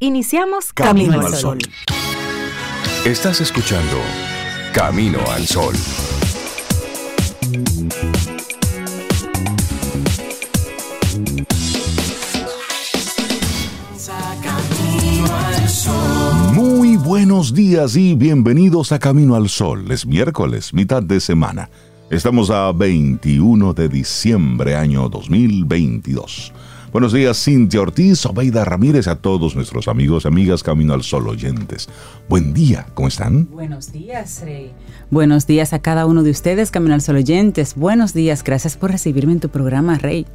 Iniciamos Camino, al Sol. Estás escuchando Camino al Sol. Muy buenos días y bienvenidos a Camino al Sol. Es miércoles, mitad de semana. Estamos a 21 de diciembre, año 2022. Buenos días, Cintia Ortiz, Obeida Ramírez, a todos nuestros amigos y amigas Camino al Sol oyentes. Buen día, ¿cómo están? Buenos días, Rey. Buenos días a cada uno de ustedes, Camino al Sol oyentes. Buenos días, gracias por recibirme en tu programa, Rey.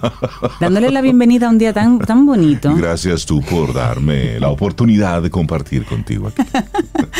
Dándole la bienvenida a un día tan, tan bonito. Gracias tú por darme la oportunidad de compartir contigo aquí.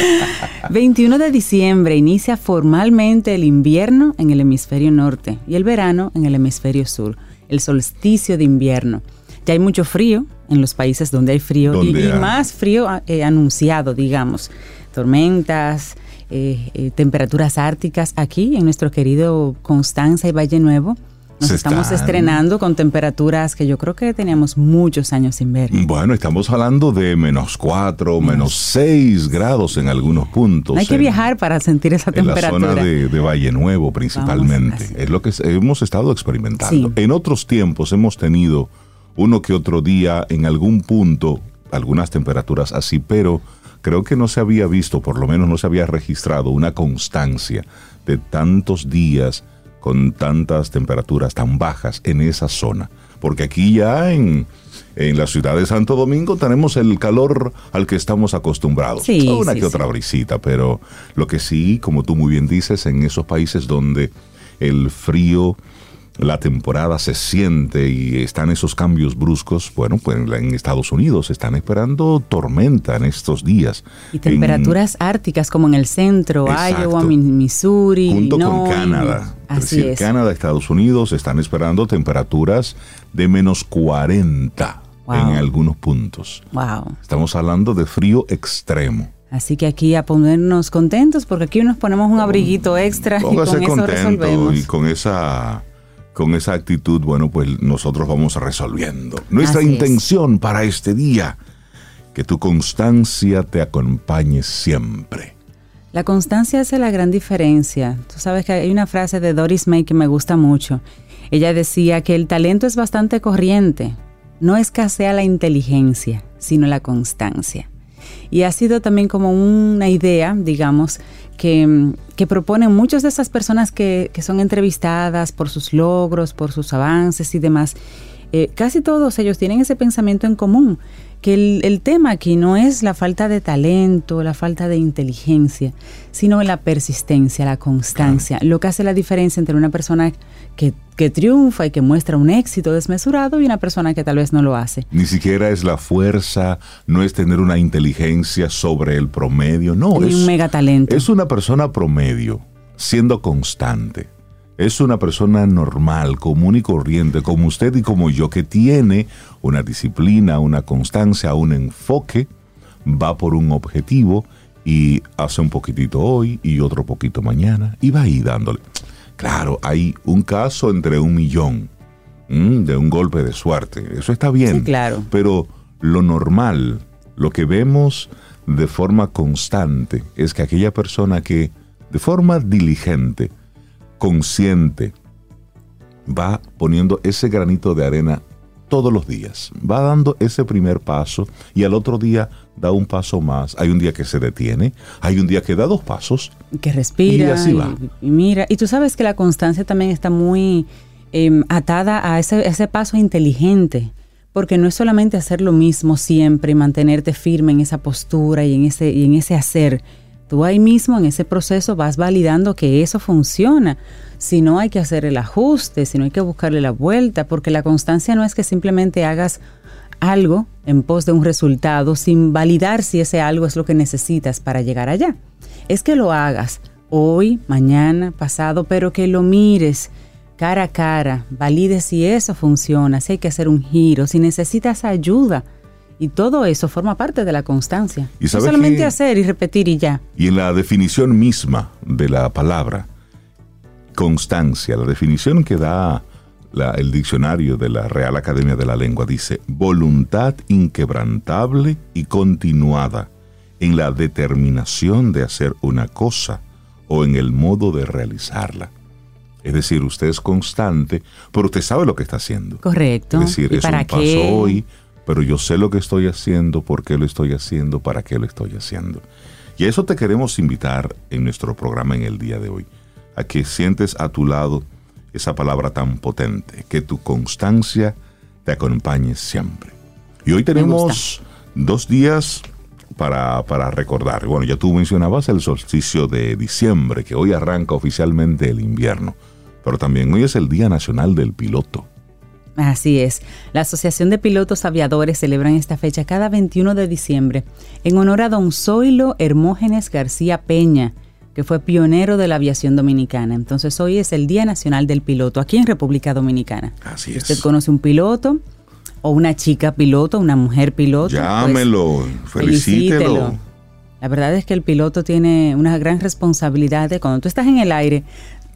21 de diciembre inicia formalmente el invierno en el hemisferio norte y el verano en el hemisferio sur el solsticio de invierno. Ya hay mucho frío en los países donde hay frío y, más frío eh, anunciado, digamos. Tormentas, eh, eh, temperaturas árticas aquí en nuestro querido Constanza y Valle Nuevo nos estamos estrenando con temperaturas que yo creo que teníamos muchos años sin ver. Bueno, estamos hablando de menos 4, menos 6 grados en algunos puntos. Hay que viajar para sentir esa temperatura. En la zona de, Valle Nuevo principalmente. es lo que hemos estado experimentando. En otros tiempos hemos tenido uno que otro día en algún punto algunas temperaturas así, pero creo que no se había visto, por lo menos no se había registrado una constancia de tantos días con tantas temperaturas tan bajas en esa zona. Porque aquí ya en, la ciudad de Santo Domingo tenemos el calor al que estamos acostumbrados. Sí, Una que otra brisita, pero lo que sí, como tú muy bien dices, en esos países donde el frío la temporada se siente y están esos cambios bruscos, bueno, pues en Estados Unidos están esperando tormenta en estos días. Y temperaturas árticas como en el centro, Iowa, Missouri. Junto con Canadá. Así es. Canadá, Estados Unidos están esperando temperaturas de menos 40 en algunos puntos. Wow. Estamos hablando de frío extremo. Así que aquí a ponernos contentos, porque aquí nos ponemos un abriguito extra y con eso resolvemos. Y con esa con esa actitud, bueno, pues nosotros vamos resolviendo. Nuestra intención para este día, que tu constancia te acompañe siempre. La constancia hace la gran diferencia. Tú sabes que hay una frase de Doris May que me gusta mucho. Ella decía que el talento es bastante corriente. No escasea la inteligencia, sino la constancia. Y ha sido también como una idea, digamos, que, que proponen muchas de esas personas que, son entrevistadas por sus logros, por sus avances y demás. Eh, casi todos ellos tienen ese pensamiento en común, que el, tema aquí no es la falta de talento, la falta de inteligencia, sino la persistencia, la constancia, lo que hace la diferencia entre una persona que, que, triunfa y que muestra un éxito desmesurado y una persona que tal vez no lo hace. Ni siquiera es la fuerza, no es tener una inteligencia sobre el promedio, no. es un megatalento. Es una persona promedio, siendo constante es una persona normal, común y corriente, como usted y como yo, que tiene una disciplina, una constancia, un enfoque, va por un objetivo y hace un poquitito hoy y otro poquito mañana y va ahí dándole. Claro, hay un caso entre un millón de un golpe de suerte. Eso está bien. Sí, claro. Pero lo normal, lo que vemos de forma constante, es que aquella persona que de forma diligente, consciente, va poniendo ese granito de arena todos los días. Va dando ese primer paso y al otro día da un paso más. Hay un día que se detiene, hay un día que da dos pasos. Que respira. Y así va. Y, mira, y tú sabes que la constancia también está muy em, atada a ese, ese paso inteligente. Porque no es solamente hacer lo mismo siempre y mantenerte firme en esa postura y en ese, y en ese hacer, Tú ahí mismo en ese proceso vas validando que eso funciona. Si no hay que hacer el ajuste, si no hay que buscarle la vuelta, porque la constancia no es que simplemente hagas algo en pos de un resultado sin validar si ese algo es lo que necesitas para llegar allá. Es que lo hagas hoy, mañana, pasado, pero que lo mires cara a cara, valides si eso funciona, si hay que hacer un giro, si necesitas ayuda y todo eso forma parte de la constancia. ¿Y no solamente hacer y repetir y ya. Y en la definición misma de la palabra, constancia, la definición que da el diccionario de la Real Academia de la Lengua dice, voluntad inquebrantable y continuada en la determinación de hacer una cosa o en el modo de realizarla. Es decir, usted es constante, pero usted sabe lo que está haciendo. Correcto. Es decir, eso un paso hoy, pero yo sé lo que estoy haciendo, por qué lo estoy haciendo, para qué lo estoy haciendo. Y a eso te queremos invitar en nuestro programa en el día de hoy, a que sientes a tu lado esa palabra tan potente, que tu constancia te acompañe siempre. Y hoy tenemos dos días para, para, recordar. Bueno, ya tú mencionabas el solsticio de diciembre, que hoy arranca oficialmente el invierno, pero también hoy es el Día Nacional del Piloto. Así es. La Asociación de Pilotos Aviadores celebra esta fecha cada 21 de diciembre en honor a don Zoilo Hermógenes García Peña, que fue pionero de la aviación dominicana. Entonces hoy es el Día Nacional del Piloto aquí en República Dominicana. Así es. Usted conoce un piloto o una chica piloto, una mujer piloto. Pues Llámelo, felicítelo. La verdad es que el piloto tiene una gran responsabilidad de cuando tú estás en el aire,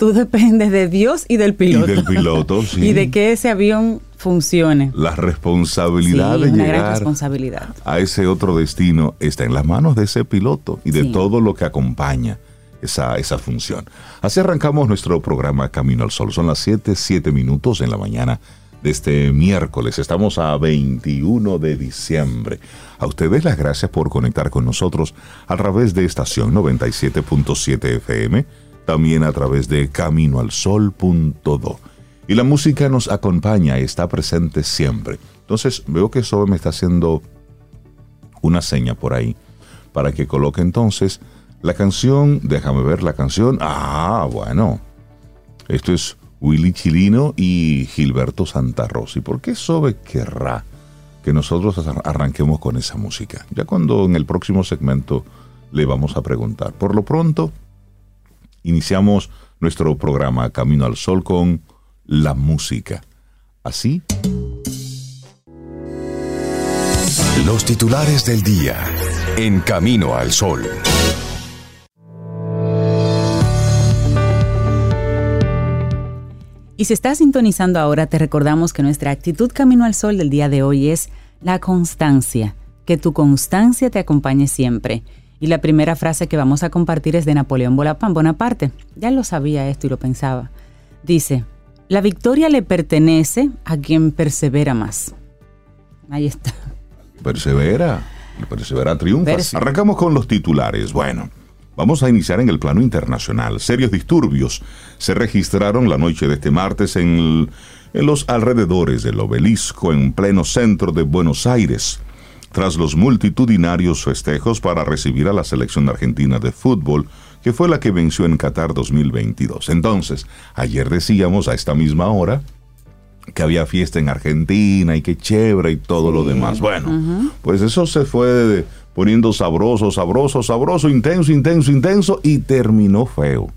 tú dependes de Dios y del piloto. Y del piloto, sí. y de que ese avión funcione. La responsabilidad de una llegar gran responsabilidad. a ese otro destino está en las manos de ese piloto y de Sí. todo lo que acompaña esa, esa función. Así arrancamos nuestro programa Camino al Sol. Son las 7, 7 minutos en la mañana de este miércoles. Estamos a 21 de diciembre. A ustedes las gracias por conectar con nosotros a través de estación 97.7 FM, también a través de caminoalsol.do. Y la música nos acompaña, está presente siempre. Entonces veo que Sobe me está haciendo una seña por ahí para que coloque entonces la canción, déjame ver la canción. Ah, bueno. Esto es Willy Chilino y Gilberto Santa Rosa. ¿Y por qué Sobe querrá que nosotros arran- arranquemos con esa música? Ya cuando en el próximo segmento le vamos a preguntar. Por lo pronto, iniciamos nuestro programa Camino al Sol con la música. Así Los titulares del día. En Camino al Sol. Y si estás sintonizando ahora, te recordamos que nuestra actitud Camino al Sol del día de hoy es la constancia, que tu constancia te acompañe siempre. Y la primera frase que vamos a compartir es de Napoleón Bonapa- Bonaparte. Ya lo sabía esto y lo pensaba. Dice, la victoria le pertenece a quien persevera más. Ahí está. persevera, persevera triunfa. Perse- Arrancamos con los titulares. Bueno, vamos a iniciar en el plano internacional. Serios disturbios se registraron la noche de este martes en, el- en los alrededores del obelisco en pleno centro de Buenos Aires, tras los multitudinarios festejos para recibir a la selección argentina de fútbol, que fue la que venció en Qatar 2022. Entonces, ayer decíamos a esta misma hora que había fiesta en Argentina y que chévere y todo lo demás. Bueno, pues eso se fue poniendo sabroso, sabroso, sabroso, intenso, intenso, intenso y terminó feo.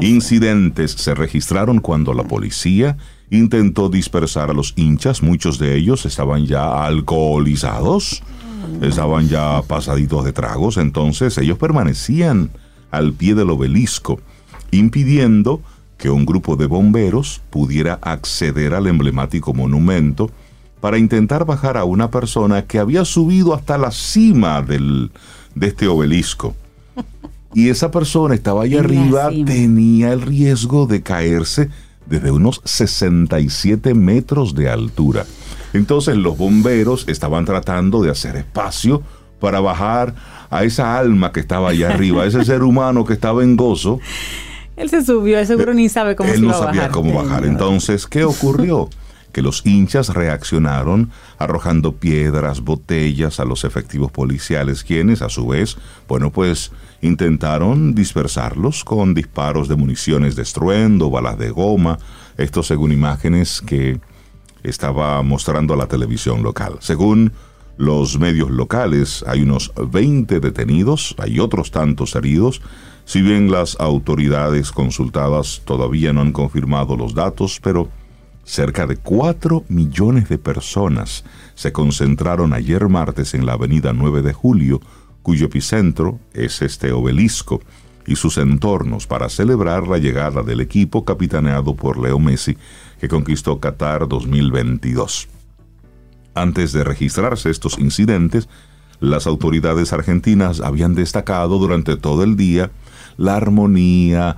Incidentes se registraron cuando la policía intentó dispersar a los hinchas, muchos de ellos estaban ya alcoholizados, estaban ya pasaditos de tragos, entonces ellos permanecían al pie del obelisco, impidiendo que un grupo de bomberos pudiera acceder al emblemático monumento para intentar bajar a una persona que había subido hasta la cima del, de este obelisco. Y esa persona estaba allá arriba, cima. tenía el riesgo de caerse desde unos 67 metros de altura. Entonces los bomberos estaban tratando de hacer espacio para bajar a esa alma que estaba allá arriba, a ese ser humano que estaba en gozo. Él se subió, él seguro ni sabe cómo se Él no iba a sabía bajar. cómo bajar. Entonces, ¿qué ocurrió? que los hinchas reaccionaron arrojando piedras, botellas a los efectivos policiales, quienes a su vez, bueno, pues intentaron dispersarlos con disparos de municiones de estruendo, balas de goma, esto según imágenes que estaba mostrando la televisión local. Según los medios locales, hay unos 20 detenidos, hay otros tantos heridos, si bien las autoridades consultadas todavía no han confirmado los datos, pero cerca de 4 millones de personas se concentraron ayer martes en la avenida 9 de Julio, cuyo epicentro es este obelisco. y sus entornos para celebrar la llegada del equipo capitaneado por Leo Messi que conquistó Qatar 2022. Antes de registrarse estos incidentes, las autoridades argentinas habían destacado durante todo el día la armonía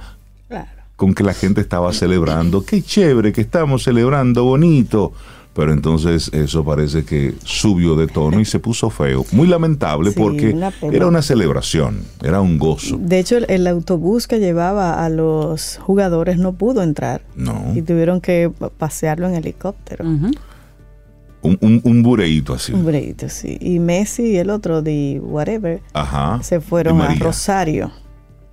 con que la gente estaba celebrando. Qué chévere que estamos celebrando, bonito. Pero entonces eso parece que subió de tono y se puso feo. Muy lamentable porque era una celebración, era un gozo. De hecho, el, autobús que llevaba a los jugadores no pudo entrar. No. Y tuvieron que pasearlo en helicóptero. un, un, bureíto así. Un bureíto, sí. Y Messi y el otro de whatever se fueron a Rosario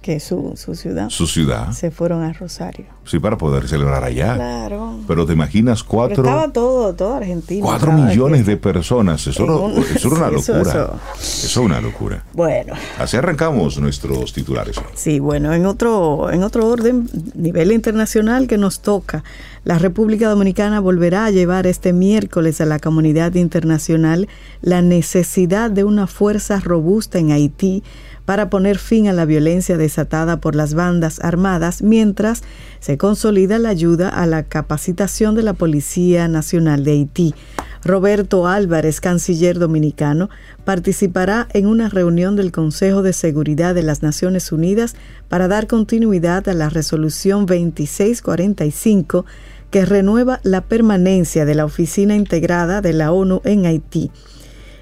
que su, su ciudad. Su ciudad. Se fueron a Rosario. Sí, para poder celebrar allá. Claro. Pero te imaginas cuatro. estaba todo, toda Argentina. Cuatro millones de personas. Eso, era, eso una locura. Eso, es una locura. Bueno. Así arrancamos nuestros titulares. Sí, bueno, en otro, en otro orden, nivel internacional que nos toca. La República Dominicana volverá a llevar este miércoles a la comunidad internacional la necesidad de una fuerza robusta en Haití para poner fin a la violencia desatada por las bandas armadas mientras se consolida la ayuda a la capacitación de la Policía Nacional de Haití. Roberto Álvarez, canciller dominicano, participará en una reunión del Consejo de Seguridad de las Naciones Unidas para dar continuidad a la resolución 2645 que renueva la permanencia de la Oficina Integrada de la ONU en Haití.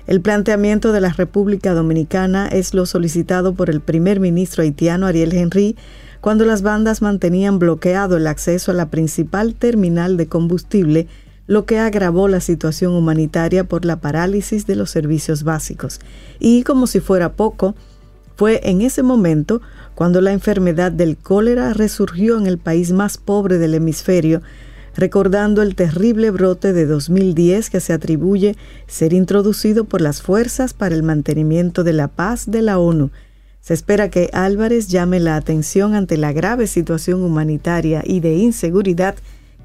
El planteamiento de la República Dominicana es lo solicitado por el primer ministro haitiano Ariel Henry cuando las bandas mantenían bloqueado el acceso a la principal terminal de combustible, lo que agravó la situación humanitaria por la parálisis de los servicios básicos. Y como si fuera poco, fue en ese momento cuando la enfermedad del cólera resurgió en el país más pobre del hemisferio, recordando el terrible brote de 2010 que se atribuye ser introducido por las Fuerzas para el Mantenimiento de la Paz de la ONU. Se espera que Álvarez llame la atención ante la grave situación humanitaria y de inseguridad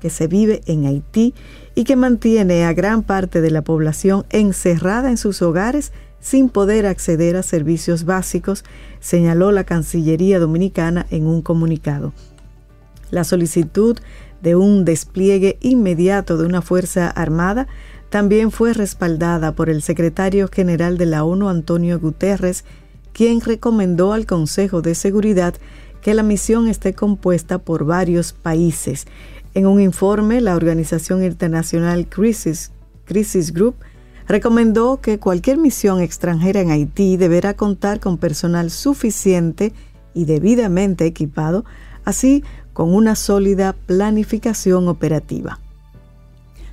que se vive en Haití y que mantiene a gran parte de la población encerrada en sus hogares sin poder acceder a servicios básicos, señaló la Cancillería Dominicana en un comunicado. La solicitud de un despliegue inmediato de una fuerza armada también fue respaldada por el secretario general de la ONU, Antonio Guterres, quien recomendó al Consejo de Seguridad que la misión esté compuesta por varios países. En un informe, la organización internacional Crisis, Crisis Group recomendó que cualquier misión extranjera en Haití deberá contar con personal suficiente y debidamente equipado, así con una sólida planificación operativa.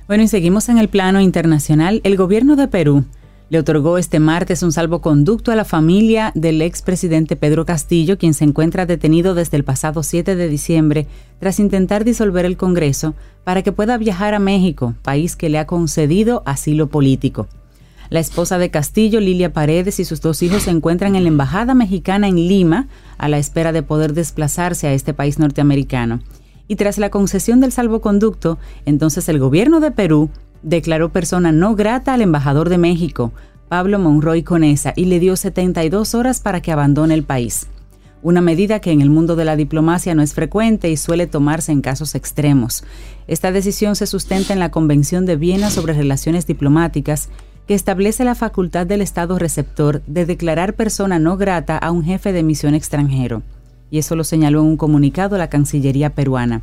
Bueno, y seguimos en el plano internacional. El gobierno de Perú le otorgó este martes un salvoconducto a la familia del expresidente Pedro Castillo, quien se encuentra detenido desde el pasado 7 de diciembre tras intentar disolver el Congreso para que pueda viajar a México, país que le ha concedido asilo político. La esposa de Castillo, Lilia Paredes, y sus dos hijos se encuentran en la Embajada Mexicana en Lima a la espera de poder desplazarse a este país norteamericano. Y tras la concesión del salvoconducto, entonces el gobierno de Perú declaró persona no grata al embajador de México, Pablo Monroy Conesa, y le dio 72 horas para que abandone el país. Una medida que en el mundo de la diplomacia no es frecuente y suele tomarse en casos extremos. Esta decisión se sustenta en la Convención de Viena sobre Relaciones Diplomáticas, que establece la facultad del Estado receptor de declarar persona no grata a un jefe de misión extranjero, y eso lo señaló en un comunicado la Cancillería peruana.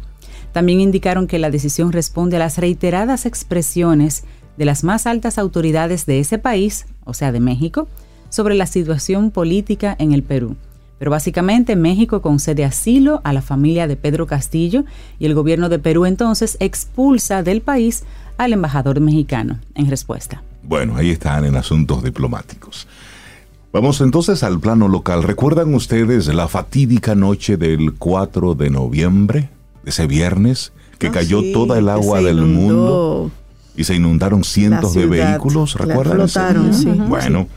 También indicaron que la decisión responde a las reiteradas expresiones de las más altas autoridades de ese país, o sea, de México, sobre la situación política en el Perú. Pero básicamente México concede asilo a la familia de Pedro Castillo y el gobierno de Perú entonces expulsa del país al embajador mexicano en respuesta. Bueno, ahí están en asuntos diplomáticos. Vamos entonces al plano local. ¿Recuerdan ustedes la fatídica noche del 4 de noviembre, ese viernes, que ah, cayó toda el agua del mundo y se inundaron cientos de vehículos? ¿Recuerdan? sí. Bueno,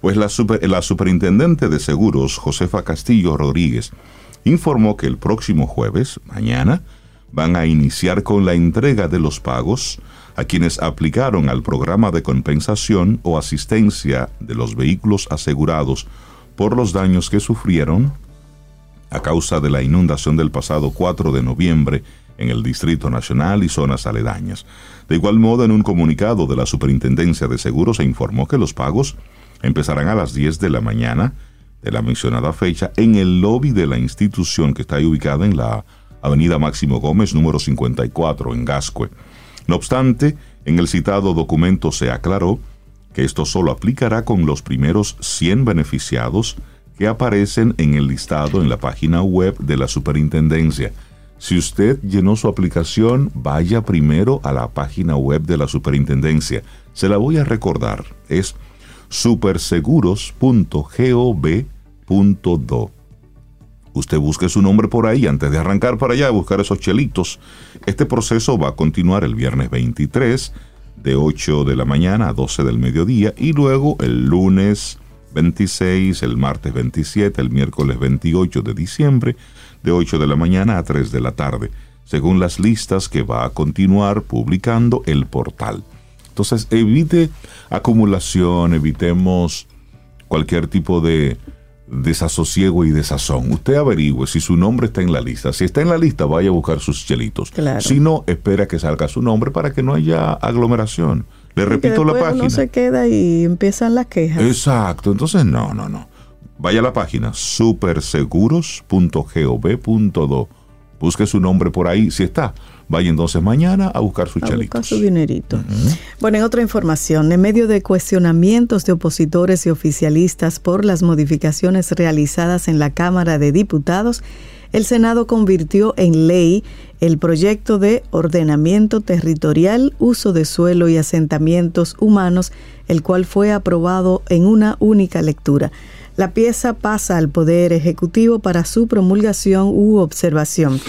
pues la, la superintendente de seguros, Josefa Castillo Rodríguez, informó que el próximo jueves, mañana, van a iniciar con la entrega de los pagos a quienes aplicaron al programa de compensación o asistencia de los vehículos asegurados por los daños que sufrieron a causa de la inundación del pasado 4 de noviembre en el Distrito Nacional y zonas aledañas. De igual modo, en un comunicado de la Superintendencia de Seguros se informó que los pagos empezarán a las 10 de la mañana de la mencionada fecha en el lobby de la institución que está ubicada en la Avenida Máximo Gómez número 54 en Gascue. No obstante, en el citado documento se aclaró que esto solo aplicará con los primeros 100 beneficiados que aparecen en el listado en la página web de la superintendencia. Si usted llenó su aplicación, vaya primero a la página web de la superintendencia. Se la voy a recordar. Es superseguros.gov.do. Usted busque su nombre por ahí antes de arrancar para allá a buscar esos chelitos. Este proceso va a continuar el viernes 23 de 8 de la mañana a 12 del mediodía y luego el lunes 26, el martes 27, el miércoles 28 de diciembre, de 8 de la mañana a 3 de la tarde, según las listas que va a continuar publicando el portal. Entonces, evite acumulación, evitemos cualquier tipo de desasosiego y desazón. Usted averigüe si su nombre está en la lista. Si está en la lista, vaya a buscar sus chelitos. Si no, espera que salga su nombre para que no haya aglomeración. Le repito la página. No se queda y empiezan las quejas. Exacto. Entonces, no, no, no. Vaya a la página superseguros.gov.do. Busque su nombre por ahí, si está. Vaya entonces mañana a buscar su a Buscar su dinerito. Bueno, en otra información, en medio de cuestionamientos de opositores y oficialistas por las modificaciones realizadas en la Cámara de Diputados, el Senado convirtió en ley el proyecto de ordenamiento territorial, uso de suelo y asentamientos humanos, el cual fue aprobado en una única lectura. La pieza pasa al Poder Ejecutivo para su promulgación u observación.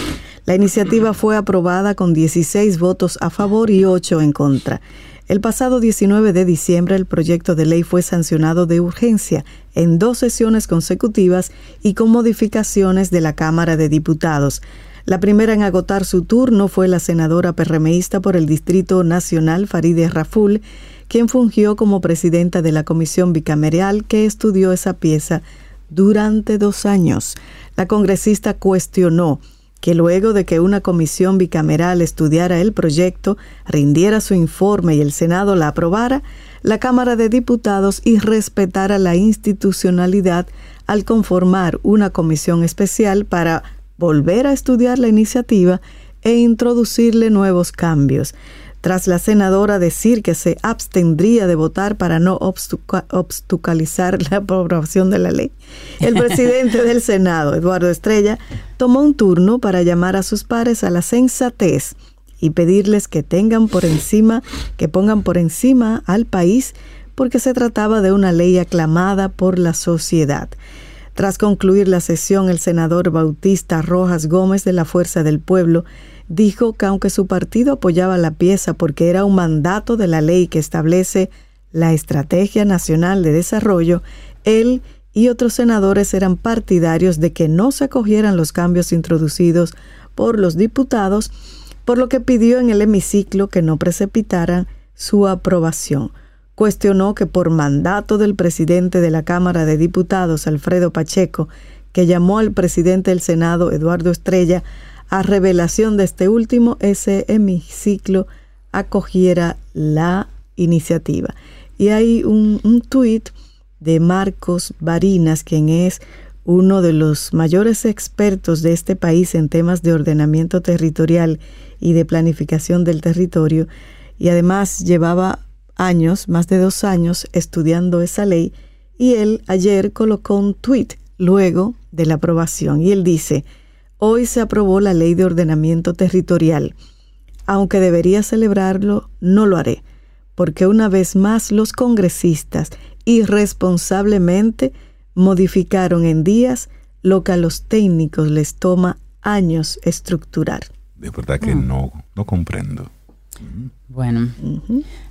La iniciativa fue aprobada con 16 votos a favor y 8 en contra. El pasado 19 de diciembre el proyecto de ley fue sancionado de urgencia en dos sesiones consecutivas y con modificaciones de la Cámara de Diputados. La primera en agotar su turno fue la senadora perremeísta por el Distrito Nacional Farideh Raful, quien fungió como presidenta de la comisión bicameral que estudió esa pieza durante dos años. La congresista cuestionó que luego de que una comisión bicameral estudiara el proyecto, rindiera su informe y el Senado la aprobara, la Cámara de Diputados y respetara la institucionalidad al conformar una comisión especial para volver a estudiar la iniciativa e introducirle nuevos cambios tras la senadora decir que se abstendría de votar para no obstaculizar la aprobación de la ley. El presidente del Senado, Eduardo Estrella, tomó un turno para llamar a sus pares a la sensatez y pedirles que tengan por encima, que pongan por encima al país porque se trataba de una ley aclamada por la sociedad. Tras concluir la sesión, el senador Bautista Rojas Gómez de la Fuerza del Pueblo dijo que aunque su partido apoyaba la pieza porque era un mandato de la ley que establece la Estrategia Nacional de Desarrollo, él y otros senadores eran partidarios de que no se acogieran los cambios introducidos por los diputados, por lo que pidió en el hemiciclo que no precipitaran su aprobación. Cuestionó que por mandato del presidente de la Cámara de Diputados, Alfredo Pacheco, que llamó al presidente del Senado, Eduardo Estrella, a revelación de este último, ese hemiciclo acogiera la iniciativa. Y hay un, un tuit de Marcos Barinas, quien es uno de los mayores expertos de este país en temas de ordenamiento territorial y de planificación del territorio, y además llevaba años, más de dos años, estudiando esa ley, y él ayer colocó un tuit luego de la aprobación, y él dice, Hoy se aprobó la ley de ordenamiento territorial. Aunque debería celebrarlo, no lo haré, porque una vez más los congresistas irresponsablemente modificaron en días lo que a los técnicos les toma años estructurar. De verdad que mm. no, no comprendo. Bueno,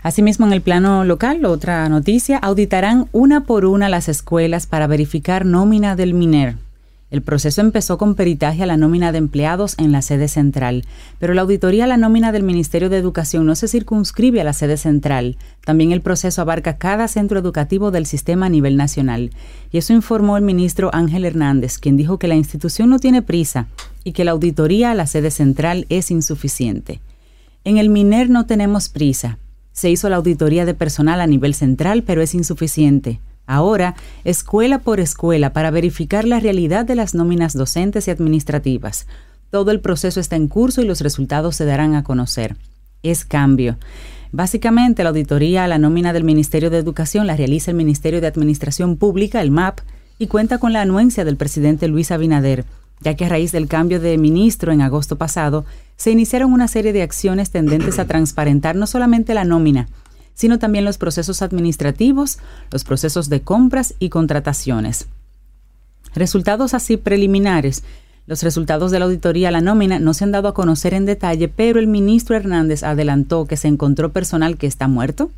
asimismo en el plano local, otra noticia, auditarán una por una las escuelas para verificar nómina del MINER El proceso empezó con peritaje a la nómina de empleados en la sede central, pero la auditoría a la nómina del Ministerio de Educación no se circunscribe a la sede central. También el proceso abarca cada centro educativo del sistema a nivel nacional. Y eso informó el ministro Ángel Hernández, quien dijo que la institución no tiene prisa y que la auditoría a la sede central es insuficiente. En el MINER no tenemos prisa. Se hizo la auditoría de personal a nivel central, pero es insuficiente. Ahora, escuela por escuela, para verificar la realidad de las nóminas docentes y administrativas. Todo el proceso está en curso y los resultados se darán a conocer. Es cambio. Básicamente, la auditoría a la nómina del Ministerio de Educación la realiza el Ministerio de Administración Pública, el MAP, y cuenta con la anuencia del presidente Luis Abinader, ya que a raíz del cambio de ministro en agosto pasado, se iniciaron una serie de acciones tendentes a transparentar no solamente la nómina, sino también los procesos administrativos, los procesos de compras y contrataciones. Resultados así preliminares. Los resultados de la auditoría a la nómina no se han dado a conocer en detalle, pero el ministro Hernández adelantó que se encontró personal que está muerto,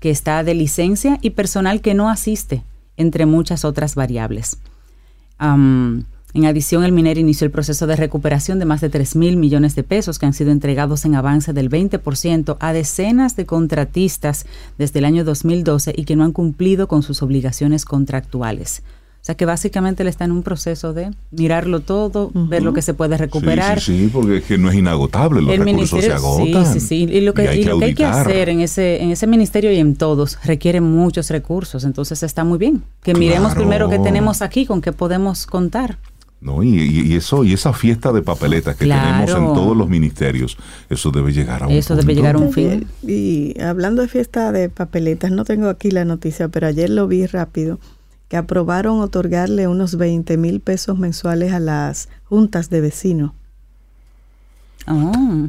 que está de licencia y personal que no asiste, entre muchas otras variables. En adición, el minero inició el proceso de recuperación de más de 3 mil millones de pesos que han sido entregados en avance del 20% a decenas de contratistas desde el año 2012 y que no han cumplido con sus obligaciones contractuales. O sea que básicamente le está en un proceso de mirarlo todo, ver lo que se puede recuperar. Sí, sí, porque es que no es inagotable, los recursos se agotan. Sí, sí, sí. Y lo que, hay, que, hay que hacer en ese, en ese ministerio y en todos requiere muchos recursos. Entonces está muy bien. Que miremos primero qué tenemos aquí, con qué podemos contar. ¿No? Y, eso y esa fiesta de papeletas que tenemos en todos los ministerios, eso debe llegar a un Eso debe llegar a un fin. Y, hablando de fiesta de papeletas, no tengo aquí la noticia, pero ayer lo vi rápido, que aprobaron otorgarle unos 20 mil pesos mensuales a las juntas de vecinos. Oh.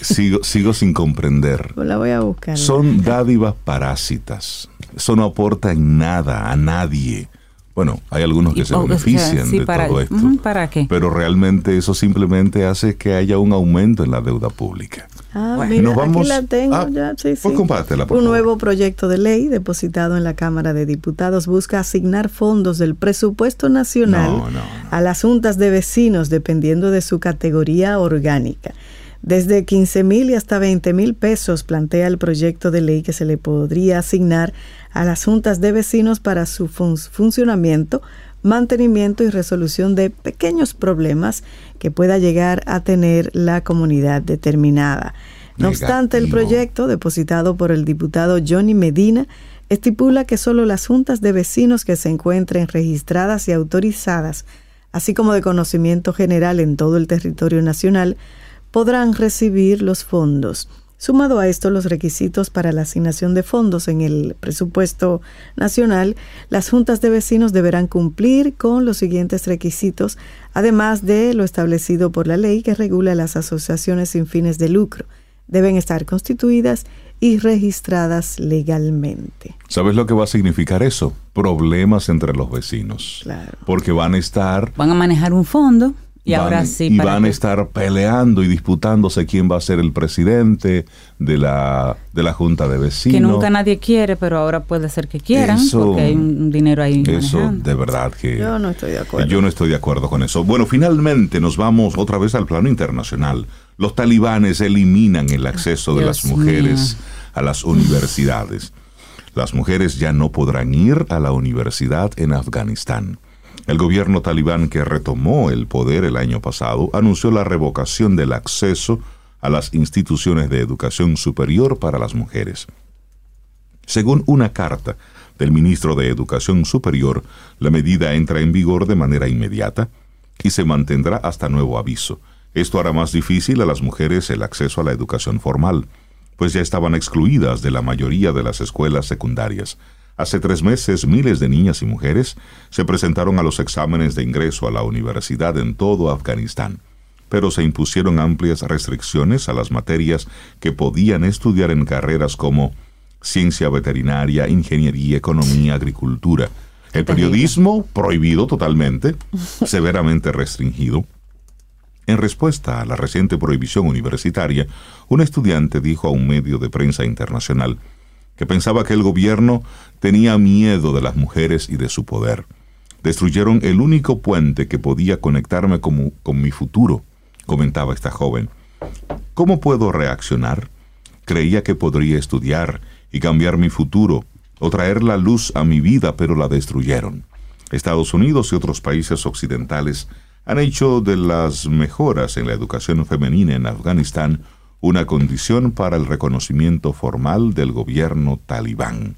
Sigo, sigo sin comprender. Pues la voy a buscar. Son dádivas parásitas. Eso no aporta en nada a nadie. Bueno, hay algunos que se benefician de todo esto. ¿Para qué? Pero realmente eso simplemente hace que haya un aumento en la deuda pública. Ah, mira, aquí la tengo ah, ya, sí, pues compártela, Un nuevo proyecto de ley depositado en la Cámara de Diputados busca asignar fondos del presupuesto nacional a las juntas de vecinos dependiendo de su categoría orgánica. Desde 15 mil y hasta 20 mil pesos plantea el proyecto de ley que se le podría asignar a las juntas de vecinos para su funcionamiento, mantenimiento y resolución de pequeños problemas que pueda llegar a tener la comunidad determinada. No obstante, el proyecto, depositado por el diputado Johnny Medina, estipula que solo las juntas de vecinos que se encuentren registradas y autorizadas, así como de conocimiento general en todo el territorio nacional, podrán recibir los fondos. Sumado a esto, los requisitos para la asignación de fondos en el presupuesto nacional, las juntas de vecinos deberán cumplir con los siguientes requisitos, además de lo establecido por la ley que regula las asociaciones sin fines de lucro. Deben estar constituidas y registradas legalmente. ¿Sabes lo que va a significar eso? Problemas entre los vecinos. Claro. Porque van a estar... Van a manejar un fondo y van, ahora sí. Y van a estar peleando y disputándose quién va a ser el presidente de la, de la Junta de Vecinos. Que nunca nadie quiere, pero ahora puede ser que quieran, porque hay un dinero ahí. Eso, de verdad que. Yo no estoy de acuerdo. Yo no estoy de acuerdo con eso. Bueno, finalmente nos vamos otra vez al plano internacional. Los talibanes eliminan el acceso de las mujeres a las universidades. Las mujeres ya no podrán ir a la universidad en Afganistán. El gobierno talibán que retomó el poder el año pasado anunció la revocación del acceso a las instituciones de educación superior para las mujeres. Según una carta del ministro de Educación Superior, la medida entra en vigor de manera inmediata y se mantendrá hasta nuevo aviso. Esto hará más difícil a las mujeres el acceso a la educación formal, pues ya estaban excluidas de la mayoría de las escuelas secundarias. Hace tres meses, miles de niñas y mujeres se presentaron a los exámenes de ingreso a la universidad en todo Afganistán, pero se impusieron amplias restricciones a las materias que podían estudiar en carreras como ciencia veterinaria, ingeniería, economía, agricultura. El periodismo prohibido totalmente, severamente restringido. En respuesta a la reciente prohibición universitaria, un estudiante dijo a un medio de prensa internacional que pensaba que el gobierno tenía miedo de las mujeres y de su poder. Destruyeron el único puente que podía conectarme con, mi futuro, comentaba esta joven. ¿Cómo puedo reaccionar? Creía que podría estudiar y cambiar mi futuro o traer la luz a mi vida, pero la destruyeron. Estados Unidos y otros países occidentales han hecho de las mejoras en la educación femenina en Afganistán una condición para el reconocimiento formal del gobierno talibán.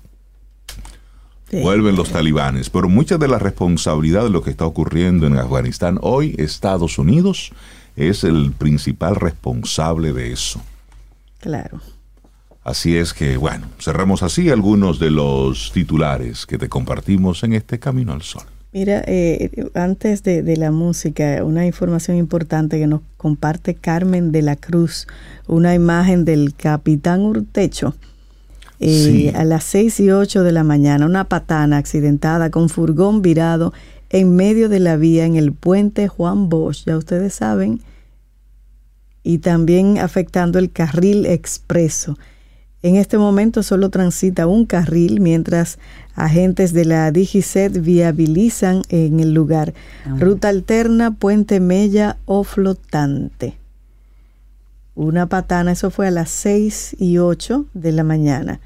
Vuelven los talibanes, pero mucha de la responsabilidad de lo que está ocurriendo en Afganistán hoy, Estados Unidos es el principal responsable de eso. Claro. Así es que, bueno, cerramos así algunos de los titulares que te compartimos en este Camino al Sol. Mira, eh, antes de, la música, una información importante que nos comparte Carmen de la Cruz, una imagen del capitán Urtecho. Eh, a las 6 y 8 de la mañana, una patana accidentada con furgón virado en medio de la vía en el puente Juan Bosch, ya ustedes saben, y también afectando el carril expreso. En este momento solo transita un carril mientras agentes de la DigiSet viabilizan en el lugar ah. ruta alterna, puente mella o flotante. Una patana, eso fue a las 6 y 8 de la mañana.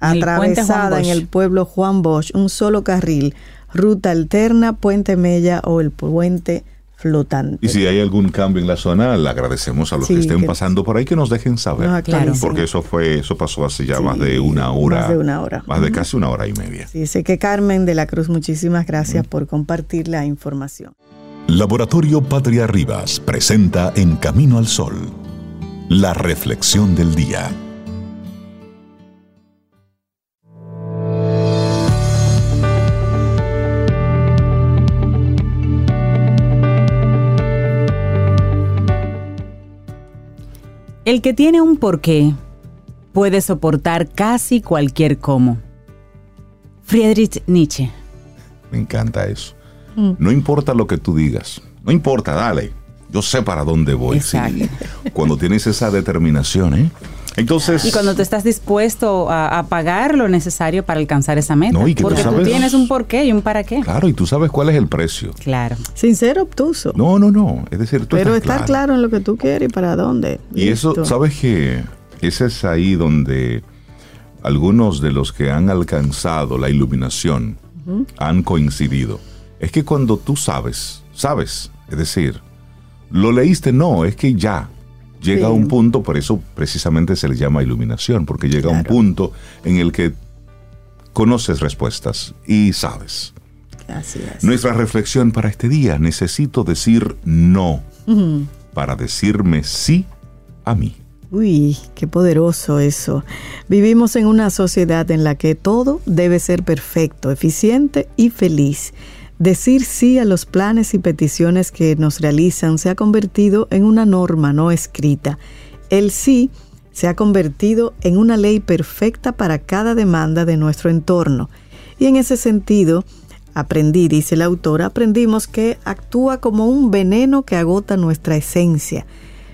atravesada en el pueblo Juan Bosch, un solo carril, ruta alterna, puente mella o el puente flotante. Y si hay algún cambio en la zona, le agradecemos a los que estén pasando por ahí que nos dejen saber. claro. Porque eso fue, eso pasó hace ya más de una hora. Más de una hora. Más de casi una hora y media. Sí, sé que Carmen de la Cruz, muchísimas gracias por compartir la información. Laboratorio Patria Rivas presenta En Camino al Sol, la reflexión del día. El que tiene un porqué puede soportar casi cualquier cómo. Friedrich Nietzsche. Me encanta eso. Mm. No importa lo que tú digas. No importa, dale. Yo sé para dónde voy. Cuando tienes esa determinación, ¿eh? Entonces, y cuando tú estás dispuesto a, pagar lo necesario para alcanzar esa meta. porque tú, tienes un porqué y un para qué. Claro, y tú sabes cuál es el precio. Claro. Sin ser obtuso. No, no, no. Es decir, tú Pero estar claro. en lo que tú quieres y para dónde. Y eso, ¿sabes que Ese es ahí donde algunos de los que han alcanzado la iluminación han coincidido. Es que cuando tú sabes, sabes, es decir, lo leíste, no, es que ya, llega a un punto, por eso precisamente se le llama iluminación, porque llega a un punto en el que conoces respuestas y sabes. Así es. Nuestra reflexión para este día, necesito decir no para decirme sí a mí. Uy, qué poderoso eso. Vivimos en una sociedad en la que todo debe ser perfecto, eficiente y feliz. Decir sí a los planes y peticiones que nos realizan se ha convertido en una norma no escrita. El sí se ha convertido en una ley perfecta para cada demanda de nuestro entorno. Y en ese sentido, aprendí, dice el autor, aprendimos que actúa como un veneno que agota nuestra esencia.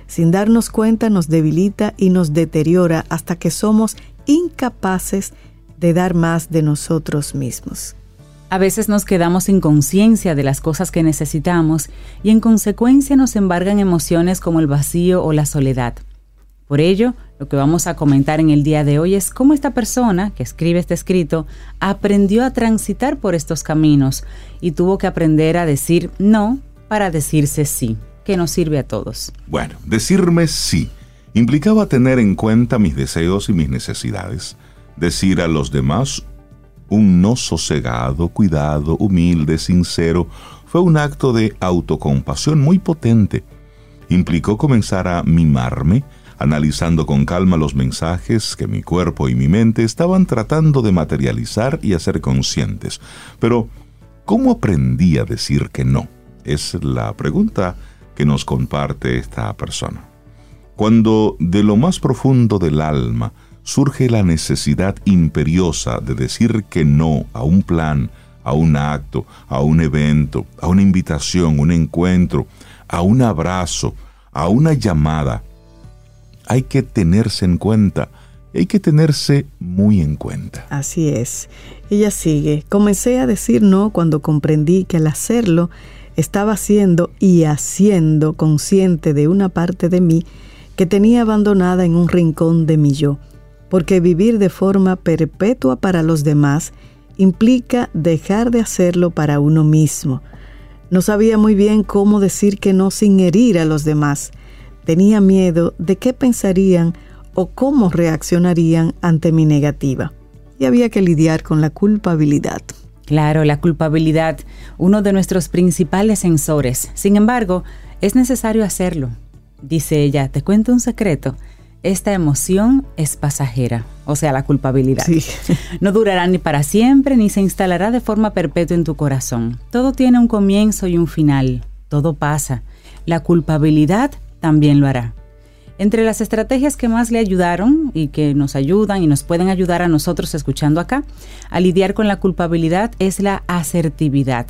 Sin darnos cuenta nos debilita y nos deteriora hasta que somos incapaces de dar más de nosotros mismos. A veces nos quedamos sin conciencia de las cosas que necesitamos y en consecuencia nos embargan emociones como el vacío o la soledad. Por ello, lo que vamos a comentar en el día de hoy es cómo esta persona que escribe este escrito aprendió a transitar por estos caminos y tuvo que aprender a decir no para decirse sí, que nos sirve a todos. Bueno, decirme sí implicaba tener en cuenta mis deseos y mis necesidades, decir a los demás un no sosegado, cuidado, humilde, sincero, fue un acto de autocompasión muy potente. Implicó comenzar a mimarme, analizando con calma los mensajes que mi cuerpo y mi mente estaban tratando de materializar y hacer conscientes. Pero, ¿cómo aprendí a decir que no? Es la pregunta que nos comparte esta persona. Cuando de lo más profundo del alma surge la necesidad imperiosa de decir que no a un plan, a un acto, a un evento, a una invitación, un encuentro, a un abrazo, a una llamada, hay que tenerse en cuenta hay que tenerse muy en cuenta. Así es. Ella sigue, comencé a decir no cuando comprendí que al hacerlo estaba siendo y haciendo consciente de una parte de mí que tenía abandonada en un rincón de mi yo, porque vivir de forma perpetua para los demás implica dejar de hacerlo para uno mismo. No sabía muy bien cómo decir que no sin herir a los demás. Tenía miedo de qué pensarían o cómo reaccionarían ante mi negativa. Y había que lidiar con la culpabilidad. Claro, la culpabilidad, uno de nuestros principales sensores. Sin embargo, es necesario hacerlo. Dice ella, te cuento un secreto. Esta emoción es pasajera, o sea, la culpabilidad. No durará ni para siempre ni se instalará de forma perpetua en tu corazón. Todo tiene un comienzo y un final. Todo pasa. La culpabilidad también lo hará. Entre las estrategias que más le ayudaron y que nos ayudan y nos pueden ayudar a nosotros escuchando acá a lidiar con la culpabilidad es la asertividad.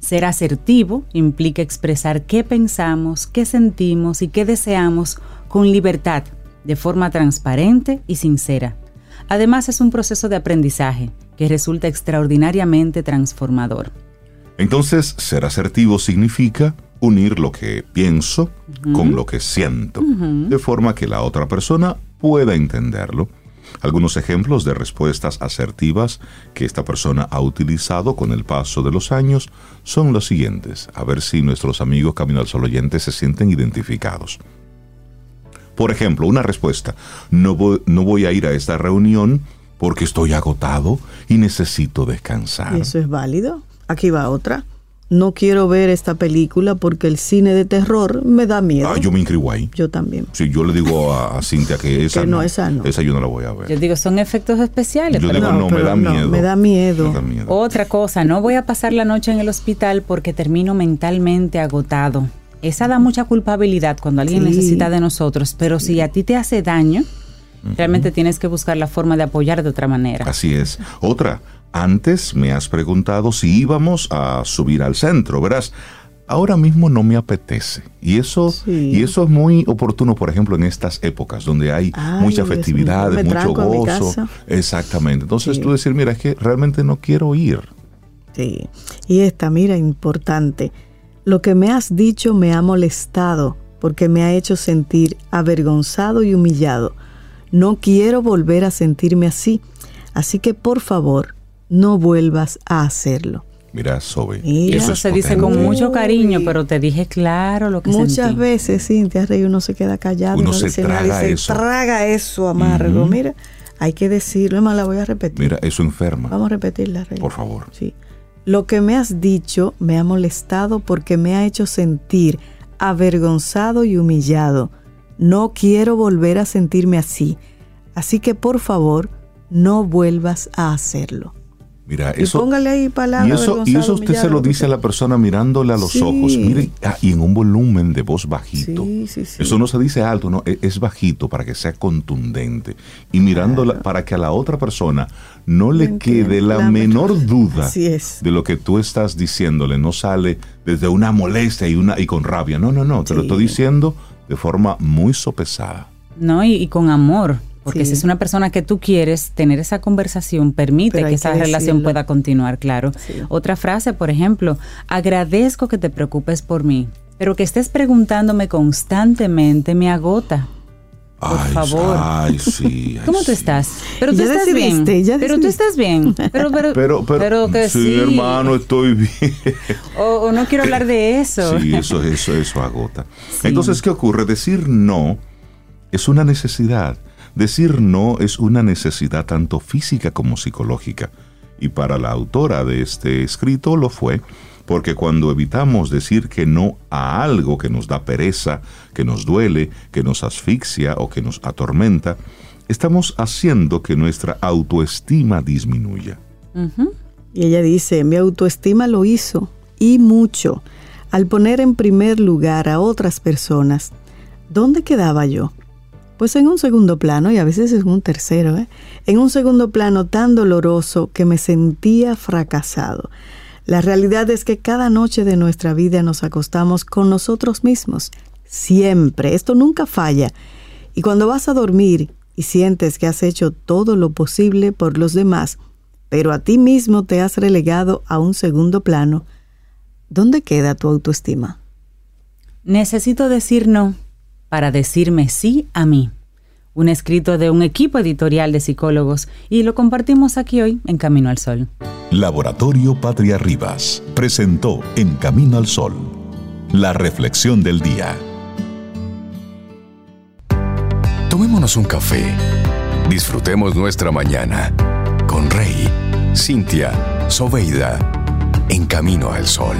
Ser asertivo implica expresar qué pensamos, qué sentimos y qué deseamos con libertad, de forma transparente y sincera. Además es un proceso de aprendizaje que resulta extraordinariamente transformador. Entonces, ser asertivo significa unir lo que pienso con lo que siento, de forma que la otra persona pueda entenderlo. Algunos ejemplos de respuestas asertivas que esta persona ha utilizado con el paso de los años son los siguientes, a ver si nuestros amigos Camino al Sol oyentes se sienten identificados. Por ejemplo, una respuesta, no voy, no voy a ir a esta reunión porque estoy agotado y necesito descansar. eso es válido? Aquí va otra no quiero ver esta película porque el cine de terror me da miedo. Ah, yo me inscribo ahí. Yo también. Sí, yo le digo a, Cintia que esa no, esa no. Esa yo no la voy a ver. Yo digo, son efectos especiales. Yo digo, no, me da miedo. Me da miedo. Otra cosa, no voy a pasar la noche en el hospital porque termino mentalmente agotado. Esa da mucha culpabilidad cuando alguien necesita de nosotros, pero si a ti te hace daño, realmente tienes que buscar la forma de apoyar de otra manera. Así es. Otra, antes me has preguntado si íbamos a subir al centro, verás. Ahora mismo no me apetece. Y eso, y eso es muy oportuno, por ejemplo, en estas épocas donde hay mucha festividad, mucho gozo. Exactamente. Entonces tú decir, mira, es que realmente no quiero ir. Sí. Y esta, mira, importante. Lo que me has dicho me ha molestado porque me ha hecho sentir avergonzado y humillado. No quiero volver a sentirme así. Así que por favor, no vuelvas a hacerlo. Mira, Sobe. eso, se dice con mucho cariño, pero te dije claro lo que Muchas veces, Cintia Rey, uno se queda callado. Uno se traga eso. traga eso amargo. Mira, hay que decirlo. más la voy a repetir. Mira, eso enferma. Vamos a repetirla, Rey. Por favor. Sí. Lo que me has dicho me ha molestado porque me ha hecho sentir avergonzado y humillado. No quiero volver a sentirme así. Así que por favor, no vuelvas a hacerlo. Mira, eso, y póngale ahí palabras. Y eso, y eso usted se lo dice a la persona mirándole a los ojos. Mire, ah, y en un volumen de voz bajito. eso no se dice alto, no, e, es, bajito para que sea contundente. Y mirándola para que a la otra persona no le quede la, menor duda de lo que tú estás diciéndole. No sale desde una molestia y, una, y con rabia. No, no, no. Te lo estoy diciendo de forma muy sopesada. No, y con amor. Porque si es una persona que tú quieres, tener esa conversación permite que esa relación pueda continuar, claro. Otra frase, por ejemplo, agradezco que te preocupes por mí, pero que estés preguntándome constantemente me agota. Por favor. Ay, sí. ¿Cómo tú estás? Pero tú estás bien. pero tú estás bien. Pero, pero, pero, que sí, hermano, estoy bien. O, no quiero hablar de eso. Sí, eso, eso, eso agota. Entonces, ¿qué ocurre? Decir no es una necesidad. Decir no es una necesidad tanto física como psicológica, y para la autora de este escrito lo fue, porque cuando evitamos decir que no a algo que nos da pereza, que nos duele, que nos asfixia o que nos atormenta, estamos haciendo que nuestra autoestima disminuya. Y ella dice, mi autoestima lo hizo, y mucho, al poner en primer lugar a otras personas. ¿Dónde quedaba yo? Pues en un segundo plano, y a veces es un tercero, ¿eh? en un segundo plano tan doloroso que me sentía fracasado. La realidad es que cada noche de nuestra vida nos acostamos con nosotros mismos, siempre, esto nunca falla. Y cuando vas a dormir y sientes que has hecho todo lo posible por los demás, pero a ti mismo te has relegado a un segundo plano, ¿dónde queda tu autoestima? Necesito decir no para decirme sí a mí. Un escrito de un equipo editorial de psicólogos y lo compartimos aquí hoy en Camino al Sol. Laboratorio Patria Rivas presentó En Camino al Sol la reflexión del día. Tomémonos un café. Disfrutemos nuestra mañana con Rey, Cintia, Soveida, en camino al sol.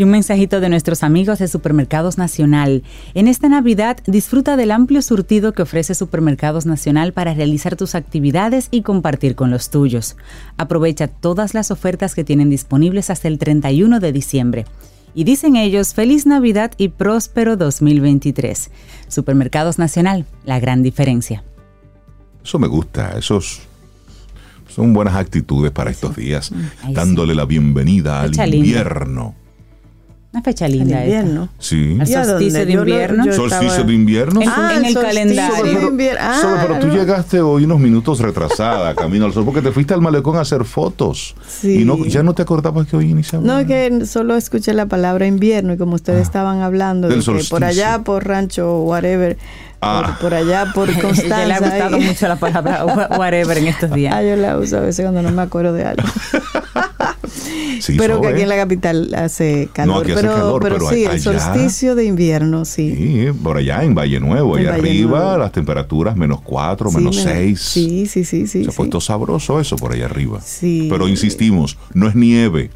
Y un mensajito de nuestros amigos de Supermercados Nacional. En esta Navidad disfruta del amplio surtido que ofrece Supermercados Nacional para realizar tus actividades y compartir con los tuyos. Aprovecha todas las ofertas que tienen disponibles hasta el 31 de diciembre. Y dicen ellos, feliz Navidad y próspero 2023. Supermercados Nacional, la gran diferencia. Eso me gusta, esos son buenas actitudes para estos días, dándole la bienvenida al invierno. Una fecha linda. El invierno. Sí. El solsticio de invierno. solsticio de invierno. En, ah, en el calendario. Pero, ah, pero tú llegaste hoy unos minutos retrasada, camino al sol, porque te fuiste al malecón a hacer fotos. Sí. Y no, ya no te acordabas que hoy iniciaba. No, es que solo escuché la palabra invierno y como ustedes ah, estaban hablando de que por allá, por rancho, whatever, Ah. Por, allá, por Constanza. le ha gustado mucho la palabra whatever en estos días. Ah, yo la uso a veces cuando no me acuerdo de algo. Pero que aquí en la capital hace calor. pero, pero, sí, el solsticio de invierno, sí. Sí, por allá en Valle Nuevo, allá arriba, las temperaturas menos 4, menos 6. Sí, sí, sí, sí. Se ha puesto sabroso eso por allá arriba. Sí. Pero insistimos, no es nieve,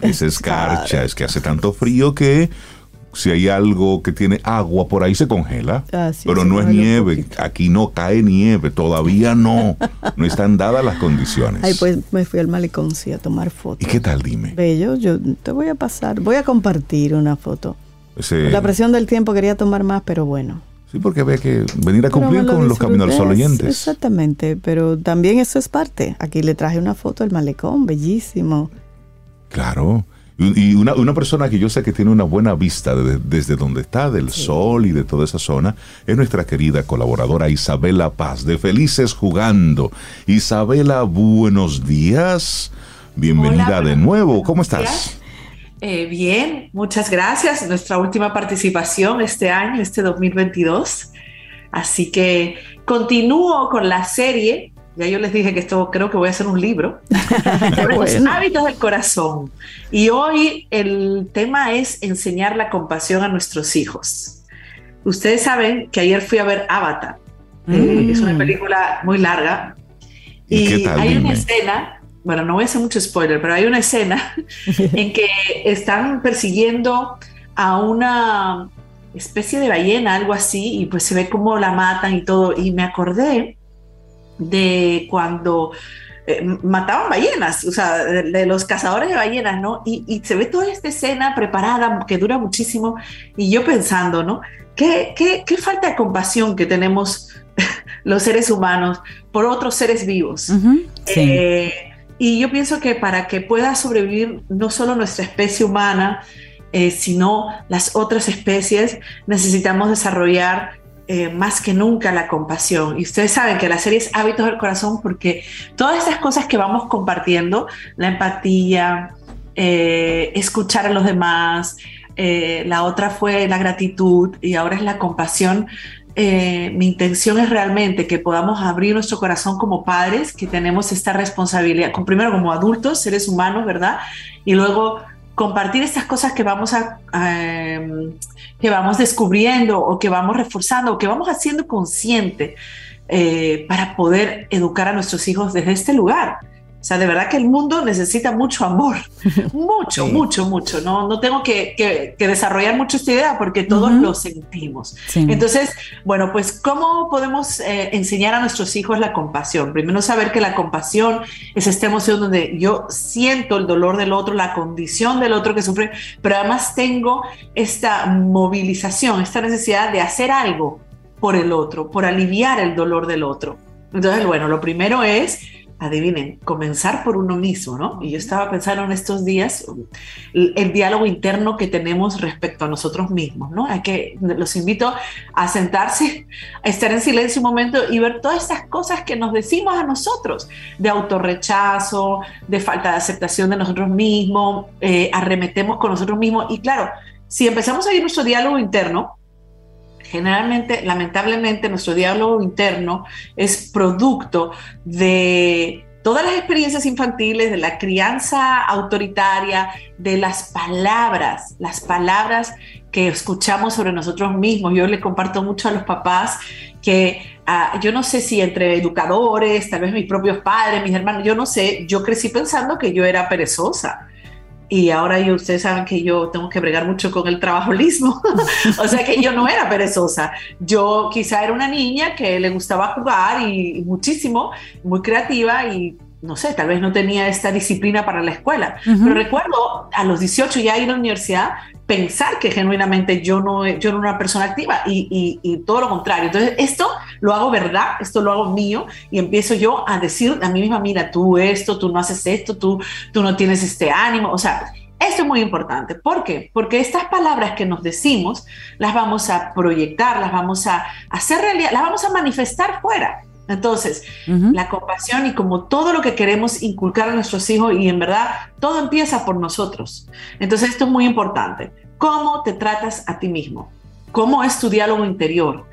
es escarcha, es que hace tanto frío que si hay algo que tiene agua por ahí se congela, ah, pero no es nieve, aquí no cae nieve, todavía no, no están dadas las condiciones. Ay, pues me fui al malecón sí, a tomar fotos. ¿Y qué tal, dime? Bello, yo te voy a pasar, voy a compartir una foto. La presión del tiempo quería tomar más, pero bueno. Sí, porque ve que venir a cumplir con los caminos al sol oyentes. Exactamente, pero también eso es parte. Aquí le traje una foto del malecón, bellísimo. Claro. Y una, una, persona que yo sé que tiene una buena vista desde donde está, del sol y de toda esa zona, es nuestra querida colaboradora Isabela Paz, de Felices Jugando. Isabela, buenos días. Bienvenida de nuevo. ¿Cómo estás? Eh, bien, muchas gracias. Nuestra última participación este año, este 2022. Así que continúo con la serie ya yo les dije que esto creo que voy a hacer un libro. Los hábitos del corazón. Y hoy el tema es enseñar la compasión a nuestros hijos. Ustedes saben que ayer fui a ver Avatar. Eh, es una mm. película muy larga. Y, hay una escena, bueno, no voy a hacer mucho spoiler, pero hay una escena en que están persiguiendo a una especie de ballena, algo así, y pues se ve cómo la matan y todo. Y me acordé de cuando eh, mataban ballenas, o sea, de, los cazadores de ballenas, ¿no? Y, se ve toda esta escena preparada que dura muchísimo y yo pensando, ¿no? ¿Qué, qué, falta de compasión que tenemos los seres humanos por otros seres vivos? Eh, y yo pienso que para que pueda sobrevivir no solo nuestra especie humana, eh, sino las otras especies, necesitamos desarrollar eh, más que nunca la compasión. Y ustedes saben que la serie es Hábitos del Corazón porque todas estas cosas que vamos compartiendo, la empatía, eh, escuchar a los demás, eh, la otra fue la gratitud y ahora es la compasión. mi intención es realmente que podamos abrir nuestro corazón como padres, que tenemos esta responsabilidad, primero como adultos, seres humanos, ¿verdad? Y luego compartir estas cosas que vamos a, em, que vamos descubriendo o que vamos reforzando o que vamos haciendo consciente eh, para poder educar a nuestros hijos desde este lugar. O sea, de verdad que el mundo necesita mucho amor, mucho, mucho, mucho. No, no tengo que, desarrollar mucho esta idea porque todos lo sentimos. Entonces, bueno, pues, ¿cómo podemos eh, enseñar a nuestros hijos la compasión? Primero, saber que la compasión es esta emoción donde yo siento el dolor del otro, la condición del otro que sufre, pero además tengo esta movilización, esta necesidad de hacer algo por el otro, por aliviar el dolor del otro. Entonces, bueno, lo primero es adivinen, comenzar por uno mismo, ¿no? Y yo estaba pensando en estos días el, diálogo interno que tenemos respecto a nosotros mismos, ¿no? Hay que, los invito a sentarse, a estar en silencio un momento y ver todas estas cosas que nos decimos a nosotros, de autorrechazo, de falta de aceptación de nosotros mismos, eh, arremetemos con nosotros mismos. Y claro, si empezamos a ir nuestro diálogo interno, generalmente, lamentablemente, nuestro diálogo interno es producto de todas las experiencias infantiles, de la crianza autoritaria, de las palabras, las palabras que escuchamos sobre nosotros mismos. Yo le comparto mucho a los papás que ah, yo no sé si entre educadores, tal vez mis propios padres, mis hermanos, yo no sé, yo crecí pensando que yo era perezosa y ahora yo, ustedes saben que yo tengo que bregar mucho con el trabajolismo, o sea que yo no era perezosa, yo quizá era una niña que le gustaba jugar y, muchísimo, muy creativa y no sé, tal vez no tenía esta disciplina para la escuela, pero recuerdo a los 18 ya ir a la universidad pensar que genuinamente yo no, yo era una persona activa y, y, todo lo contrario. Entonces, esto lo hago verdad, esto lo hago mío y empiezo yo a decir a mí misma, mira, tú esto, tú no haces esto, tú, tú no tienes este ánimo. O sea, esto es muy importante. ¿Por qué? Porque estas palabras que nos decimos las vamos a proyectar, las vamos a hacer realidad, las vamos a manifestar fuera. Entonces, la compasión y como todo lo que queremos inculcar a nuestros hijos y en verdad todo empieza por nosotros. Entonces, esto es muy importante. ¿Cómo te tratas a ti mismo? ¿Cómo es tu diálogo interior?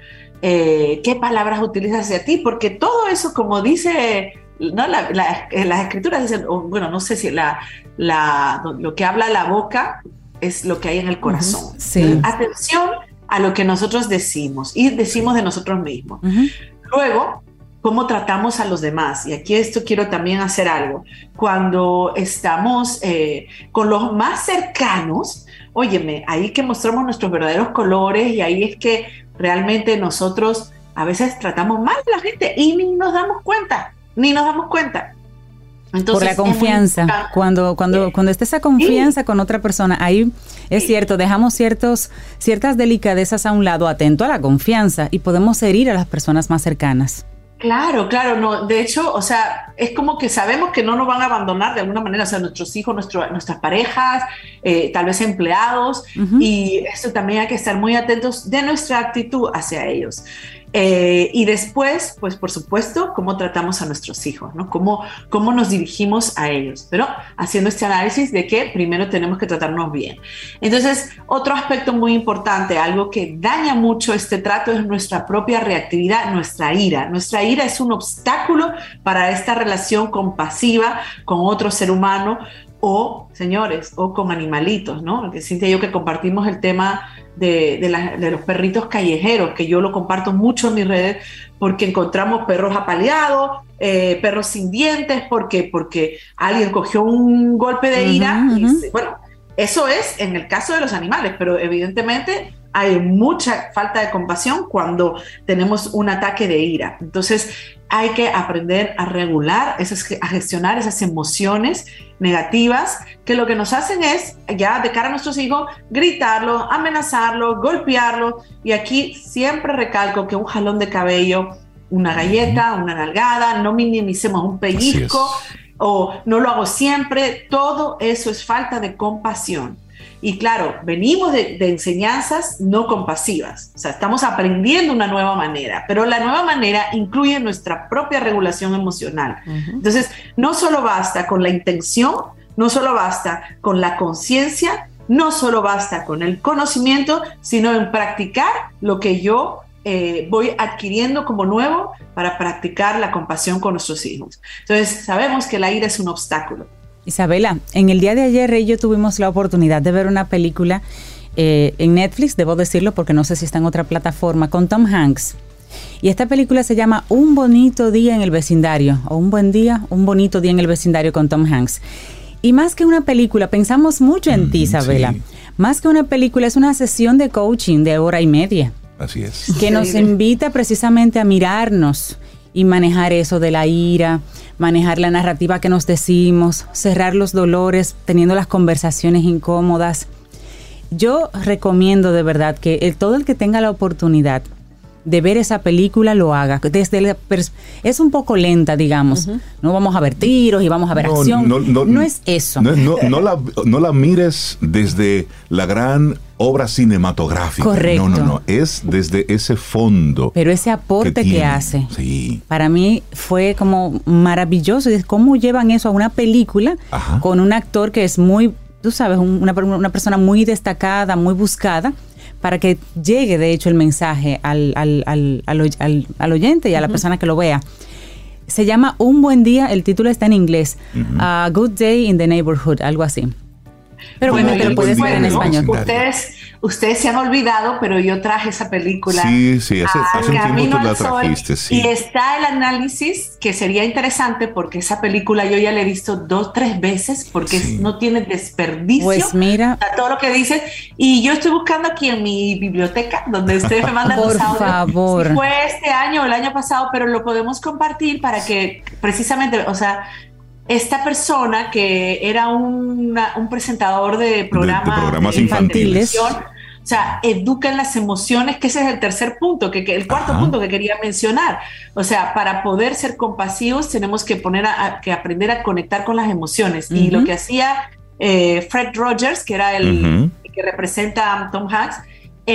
Eh, ¿Qué palabras utilizas hacia ti? Porque todo eso, como dice ¿no? Eh, las escrituras dicen, bueno, no sé si la, lo que habla la boca es lo que hay en el corazón. Atención a lo que nosotros decimos y decimos de nosotros mismos. Luego, cómo tratamos a los demás. Y aquí esto quiero también hacer algo. Cuando estamos eh, con los más cercanos, óyeme, ahí que mostramos nuestros verdaderos colores y ahí es que realmente nosotros a veces tratamos mal a la gente y ni nos damos cuenta, ni nos damos cuenta. Entonces, Por la confianza, cuando, cuando, cuando esté esa confianza con otra persona, ahí es cierto, dejamos ciertos, ciertas delicadezas a un lado, atento a la confianza, y podemos herir a las personas más cercanas. Claro, claro, no. De hecho, o sea, es como que sabemos que no nos van a abandonar de alguna manera, o sea, nuestros hijos, nuestras parejas, eh, tal vez empleados, y eso también hay que estar muy atentos de nuestra actitud hacia ellos. Eh, y después, pues por supuesto, cómo tratamos a nuestros hijos, ¿no? Cómo, cómo nos dirigimos a ellos, pero haciendo este análisis de que primero tenemos que tratarnos bien. Entonces, otro aspecto muy importante, algo que daña mucho este trato es nuestra propia reactividad, nuestra ira. Nuestra ira es un obstáculo para esta relación compasiva con otro ser humano o, señores, o con animalitos, ¿no? Porque y yo que compartimos el tema de, los perritos callejeros, que yo lo comparto mucho en mis redes, porque encontramos perros apaleados, eh, perros sin dientes, porque, porque alguien cogió un golpe de ira. y bueno, eso es en el caso de los animales, pero evidentemente hay mucha falta de compasión cuando tenemos un ataque de ira. Entonces hay que aprender a regular, a gestionar esas emociones negativas que lo que nos hacen es, ya de cara a nuestros hijos, gritarlo, amenazarlo, golpearlo. Y aquí siempre recalco que un jalón de cabello, una galleta, una nalgada, no minimicemos un pellizco o no lo hago siempre, todo eso es falta de compasión. Y claro, venimos de, enseñanzas no compasivas, o sea, estamos aprendiendo una nueva manera, pero la nueva manera incluye nuestra propia regulación emocional. Entonces, no solo basta con la intención, no solo basta con la conciencia, no solo basta con el conocimiento, sino en practicar lo que yo eh, voy adquiriendo como nuevo para practicar la compasión con nuestros hijos. Entonces, sabemos que la ira es un obstáculo Isabela, en el día de ayer y yo tuvimos la oportunidad de ver una película eh, en Netflix, debo decirlo porque no sé si está en otra plataforma, con Tom Hanks. Y esta película se llama Un bonito día en el vecindario, o Un buen día, un bonito día en el vecindario con Tom Hanks. Y más que una película, pensamos mucho en ti, Isabela. Más que una película, es una sesión de coaching de hora y media. Así es. Que nos invita precisamente a mirarnos y manejar eso de la ira, manejar la narrativa que nos decimos, cerrar los dolores, teniendo las conversaciones incómodas. Yo recomiendo de verdad que todo el que tenga la oportunidad de ver esa película lo haga. Desde es un poco lenta, digamos. No vamos a ver tiros y vamos a ver acción. No, es eso. No, la, no la mires desde la gran obra cinematográfica. Correcto. No, no, no. Es desde ese fondo. Pero ese aporte que, hace. Sí. Para mí fue como maravilloso. cómo llevan eso a una película con un actor que es muy, tú sabes, una, una persona muy destacada, muy buscada para que llegue de hecho el mensaje al, al, al, al oyente y a la persona que lo vea. Se llama Un buen día, el título está en inglés, A Good Day in the Neighborhood, algo así. Pero bueno, te lo puedes ver en español. Ustedes, ustedes se han olvidado, pero yo traje esa película. Sí, sí, hace, hace un tiempo tú la trajiste, sí. Y está el análisis, que sería interesante porque esa película yo ya la he visto dos, tres veces porque no tiene desperdicio. Pues mira. A todo lo que dice. Y yo estoy buscando aquí en mi biblioteca, donde ustedes me mandan Por los audios. favor. fue este año o el año pasado, pero lo podemos compartir para que precisamente, o sea, esta persona que era un presentador de, programas infantiles. O sea, educa en las emociones, que ese es el tercer punto, que, el cuarto punto que quería mencionar. O sea, para poder ser compasivos tenemos que poner a, que aprender a conectar con las emociones. Y lo que hacía eh, Fred Rogers, que era el que representa a Tom Hanks,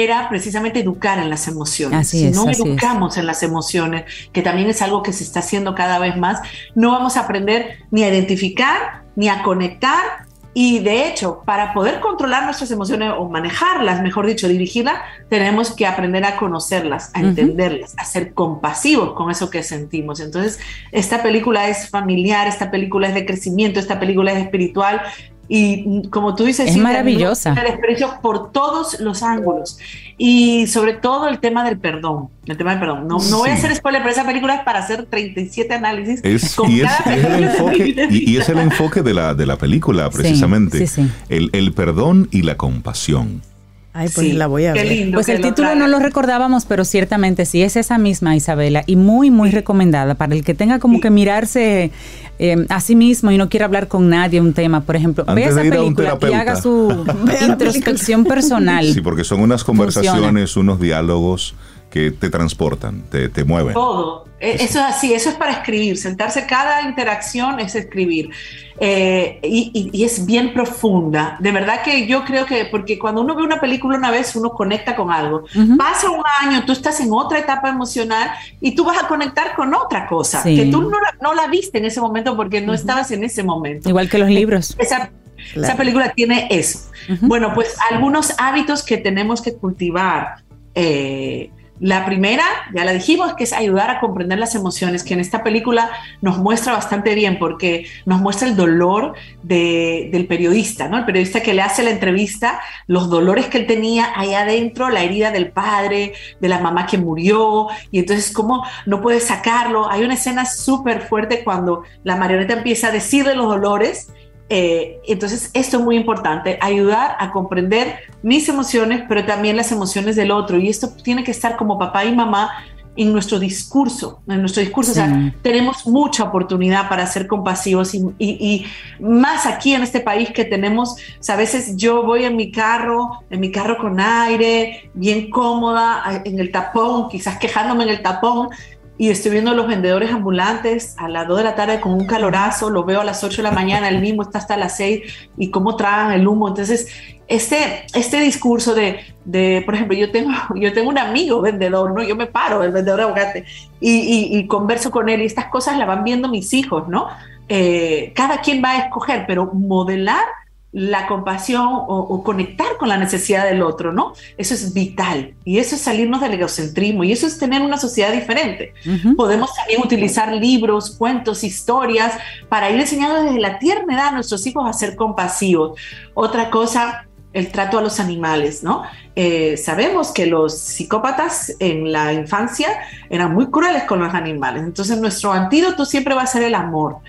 era precisamente educar en las emociones. si no educamos en las emociones, que también es algo que se está haciendo cada vez más, no vamos a aprender ni a identificar, ni a conectar. Y de hecho, para poder controlar nuestras emociones o manejarlas, mejor dicho, dirigirlas, tenemos que aprender a conocerlas, a entenderlas, a ser compasivos con eso que sentimos. Entonces, esta película es familiar, esta película es de crecimiento, esta película es espiritual, y como tú dices, es maravillosa. El desprecio por todos los ángulos. Y sobre todo el tema del perdón. El tema del perdón. No, no voy a hacer spoiler, pero esa película es para hacer 37 análisis. Es, y, es, el enfoque, y, es el enfoque de la, de la película, precisamente. el, el perdón y la compasión. Ay, pues la voy a ver. pues el título no lo recordábamos, pero ciertamente sí es esa misma Isabela y muy, muy recomendada. Para el que tenga como que mirarse eh, a sí mismo y no quiera hablar con nadie un tema, por ejemplo, vea esa película y haga su introspección personal. Sí, porque son unas conversaciones, unos diálogos que te transportan, te, te mueven. Todo. E, eso es así, eso es para escribir. Sentarse, cada interacción es escribir. Eh, y, es bien profunda. De verdad que yo creo que, porque cuando uno ve una película una vez, uno conecta con algo. Pasa un año, tú estás en otra etapa emocional y tú vas a conectar con otra cosa que tú no la, viste en ese momento porque no estabas en ese momento. Igual que los libros. Esa, esa película tiene eso. Bueno, pues algunos hábitos que tenemos que cultivar. Eh, la primera, ya la dijimos, que es ayudar a comprender las emociones, que en esta película nos muestra bastante bien porque nos muestra el dolor del periodista, ¿no? El periodista que le hace la entrevista, los dolores que él tenía ahí adentro, la herida del padre, de la mamá que murió, y entonces cómo no puede sacarlo. Hay una escena súper fuerte cuando la marioneta empieza a decirle los dolores eh, entonces, esto es muy importante, ayudar a comprender mis emociones, pero también las emociones del otro. Y esto tiene que estar como papá y mamá en nuestro discurso, en nuestro discurso. O sea, tenemos mucha oportunidad para ser compasivos y, más aquí en este país que tenemos, o sea, a veces yo voy en mi carro, en mi carro con aire, bien cómoda, en el tapón, quizás quejándome en el tapón, y estoy viendo a los vendedores ambulantes a las 2 de la tarde con un calorazo, lo veo a las 8 de la mañana, el mismo está hasta las 6 y cómo tragan el humo. Entonces, este, este discurso de, de, por ejemplo, yo tengo, yo tengo un amigo vendedor, ¿no? Yo me paro, el vendedor de aguacate, y, y, converso con él y estas cosas las van viendo mis hijos, ¿no? Eh, cada quien va a escoger, pero modelar la compasión o, conectar con la necesidad del otro, ¿no? Eso es vital y eso es salirnos del egocentrismo y eso es tener una sociedad diferente. Podemos también utilizar libros, cuentos, historias para ir enseñando desde la tierna edad a nuestros hijos a ser compasivos. Otra cosa, el trato a los animales, ¿no? Eh, sabemos que los psicópatas en la infancia eran muy crueles con los animales, entonces nuestro antídoto siempre va a ser el amor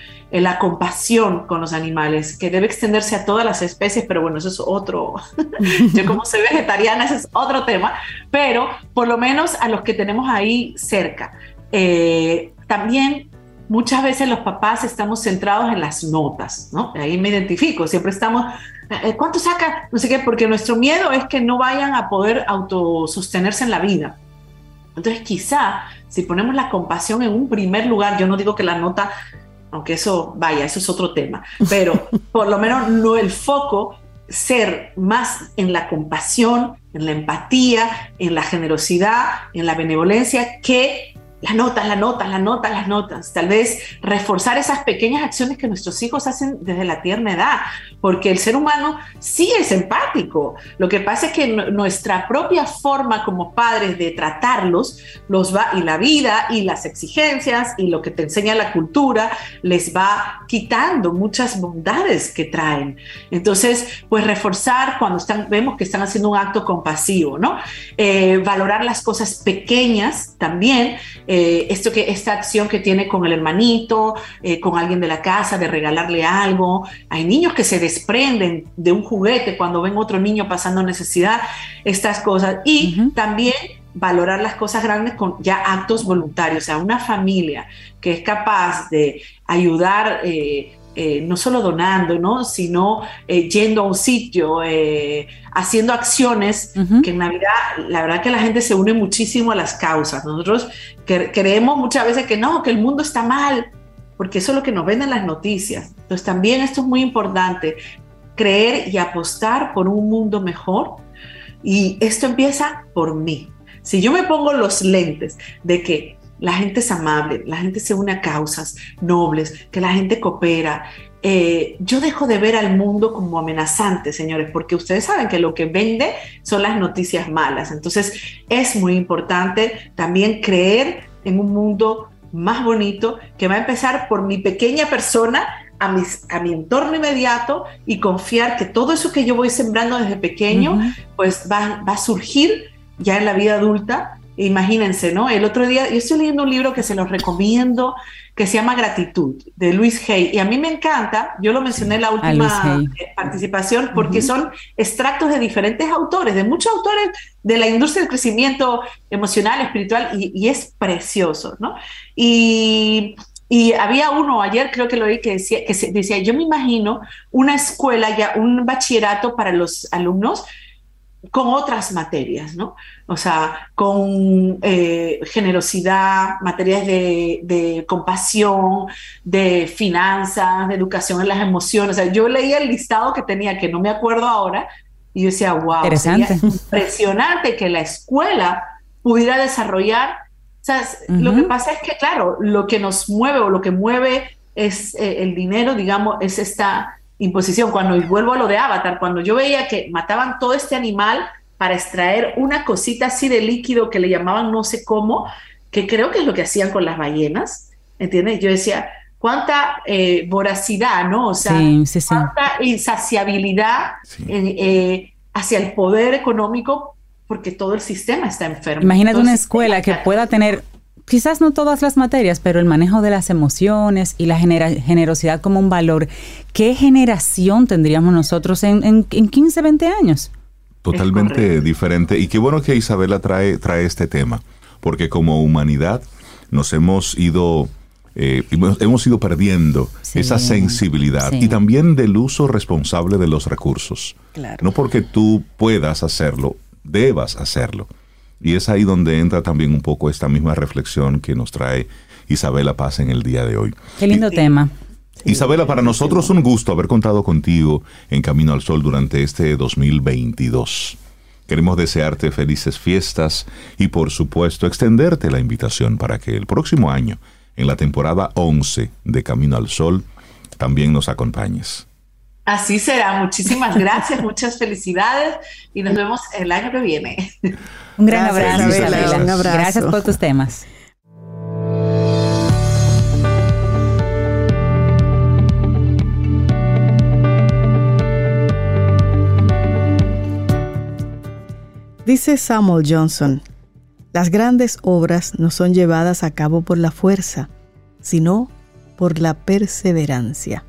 la compasión con los animales, que debe extenderse a todas las especies, pero bueno, eso es otro, yo como soy vegetariana, ese es otro tema, pero por lo menos a los que tenemos ahí cerca. Eh, también muchas veces los papás estamos centrados en las notas, ¿no? Ahí me identifico, siempre estamos, eh, ¿cuánto saca? No sé qué, porque nuestro miedo es que no vayan a poder autosostenerse en la vida. Entonces quizá si ponemos la compasión en un primer lugar, yo no digo que la nota, aunque eso vaya, eso es otro tema, pero por lo menos no el foco ser más en la compasión, en la empatía, en la generosidad, en la benevolencia, que las notas, las notas, las notas, las notas. Tal vez reforzar esas pequeñas acciones que nuestros hijos hacen desde la tierna edad, porque el ser humano sí es empático. Lo que pasa es que nuestra propia forma como padres de tratarlos, los va, y la vida y las exigencias y lo que te enseña la cultura, les va quitando muchas bondades que traen. Entonces, pues reforzar cuando están, vemos que están haciendo un acto compasivo, ¿no? Eh, valorar las cosas pequeñas también esto que, esta acción que tiene con el hermanito, eh, con alguien de la casa, de regalarle algo. Hay niños que se desprenden de un juguete cuando ven otro niño pasando necesidad, estas cosas. Y también valorar las cosas grandes con ya actos voluntarios, o sea, una familia que es capaz de ayudar eh, eh, no solo donando, ¿no? sino eh, yendo a un sitio, eh, haciendo acciones que en Navidad, la verdad que la gente se une muchísimo a las causas. Nosotros creemos muchas veces que no, que el mundo está mal, porque eso es lo que nos venden las noticias. Entonces también esto es muy importante, creer y apostar por un mundo mejor. Y esto empieza por mí. Si yo me pongo los lentes de que la gente es amable, la gente se une a causas nobles, que la gente coopera. Eh, yo dejo de ver al mundo como amenazante, señores, porque ustedes saben que lo que vende son las noticias malas. Entonces es muy importante también creer en un mundo más bonito que va a empezar por mi pequeña persona a, mis, a mi entorno inmediato y confiar que todo eso que yo voy sembrando desde pequeño, pues va, va a surgir ya en la vida adulta Imagínense, ¿no? El otro día, yo estoy leyendo un libro que se los recomiendo, que se llama Gratitud, de Luis Hay. Y a mí me encanta, yo lo mencioné en la última eh, participación, porque son extractos de diferentes autores, de muchos autores de la industria del crecimiento emocional, espiritual, y, es precioso, ¿no? Y, había uno, ayer creo que lo oí, que decía, que decía, yo me imagino una escuela, ya un bachillerato para los alumnos, con otras materias, ¿no? O sea, con eh, generosidad, materias de, compasión, de finanzas, de educación en las emociones. O sea, yo leía el listado que tenía, que no me acuerdo ahora, y yo decía, wow, sería impresionante que la escuela pudiera desarrollar. O sea, lo que pasa es que, claro, lo que nos mueve o lo que mueve es eh, el dinero, digamos, es esta imposición. Cuando vuelvo a lo de Avatar, cuando yo veía que mataban todo este animal para extraer una cosita así de líquido que le llamaban no sé cómo, que creo que es lo que hacían con las ballenas, ¿entiendes? Yo decía, cuánta eh, voracidad, ¿no? O sea, cuánta insaciabilidad eh, hacia el poder económico porque todo el sistema está enfermo. Imagínate una escuela que pueda tener quizás no todas las materias, pero el manejo de las emociones y la generosidad como un valor, ¿qué generación tendríamos nosotros en, en, 15, 20 años? Totalmente diferente. Y qué bueno que Isabela trae, trae este tema, porque como humanidad nos hemos ido... Eh, hemos ido perdiendo esa sensibilidad y también del uso responsable de los recursos. No porque tú puedas hacerlo, debas hacerlo. Y es ahí donde entra también un poco esta misma reflexión que nos trae Isabela Paz en el día de hoy. Qué lindo tema. Isabela, para nosotros un gusto haber contado contigo en Camino al Sol durante este 2022. Queremos desearte felices fiestas y por supuesto extenderte la invitación para que el próximo año, en la temporada 11 de Camino al Sol, también nos acompañes. Así será. Muchísimas gracias, muchas felicidades y nos vemos el año que viene. Un gran abrazo, Un abrazo. Gracias por tus temas. Dice Samuel Johnson, las grandes obras no son llevadas a cabo por la fuerza, sino por la perseverancia.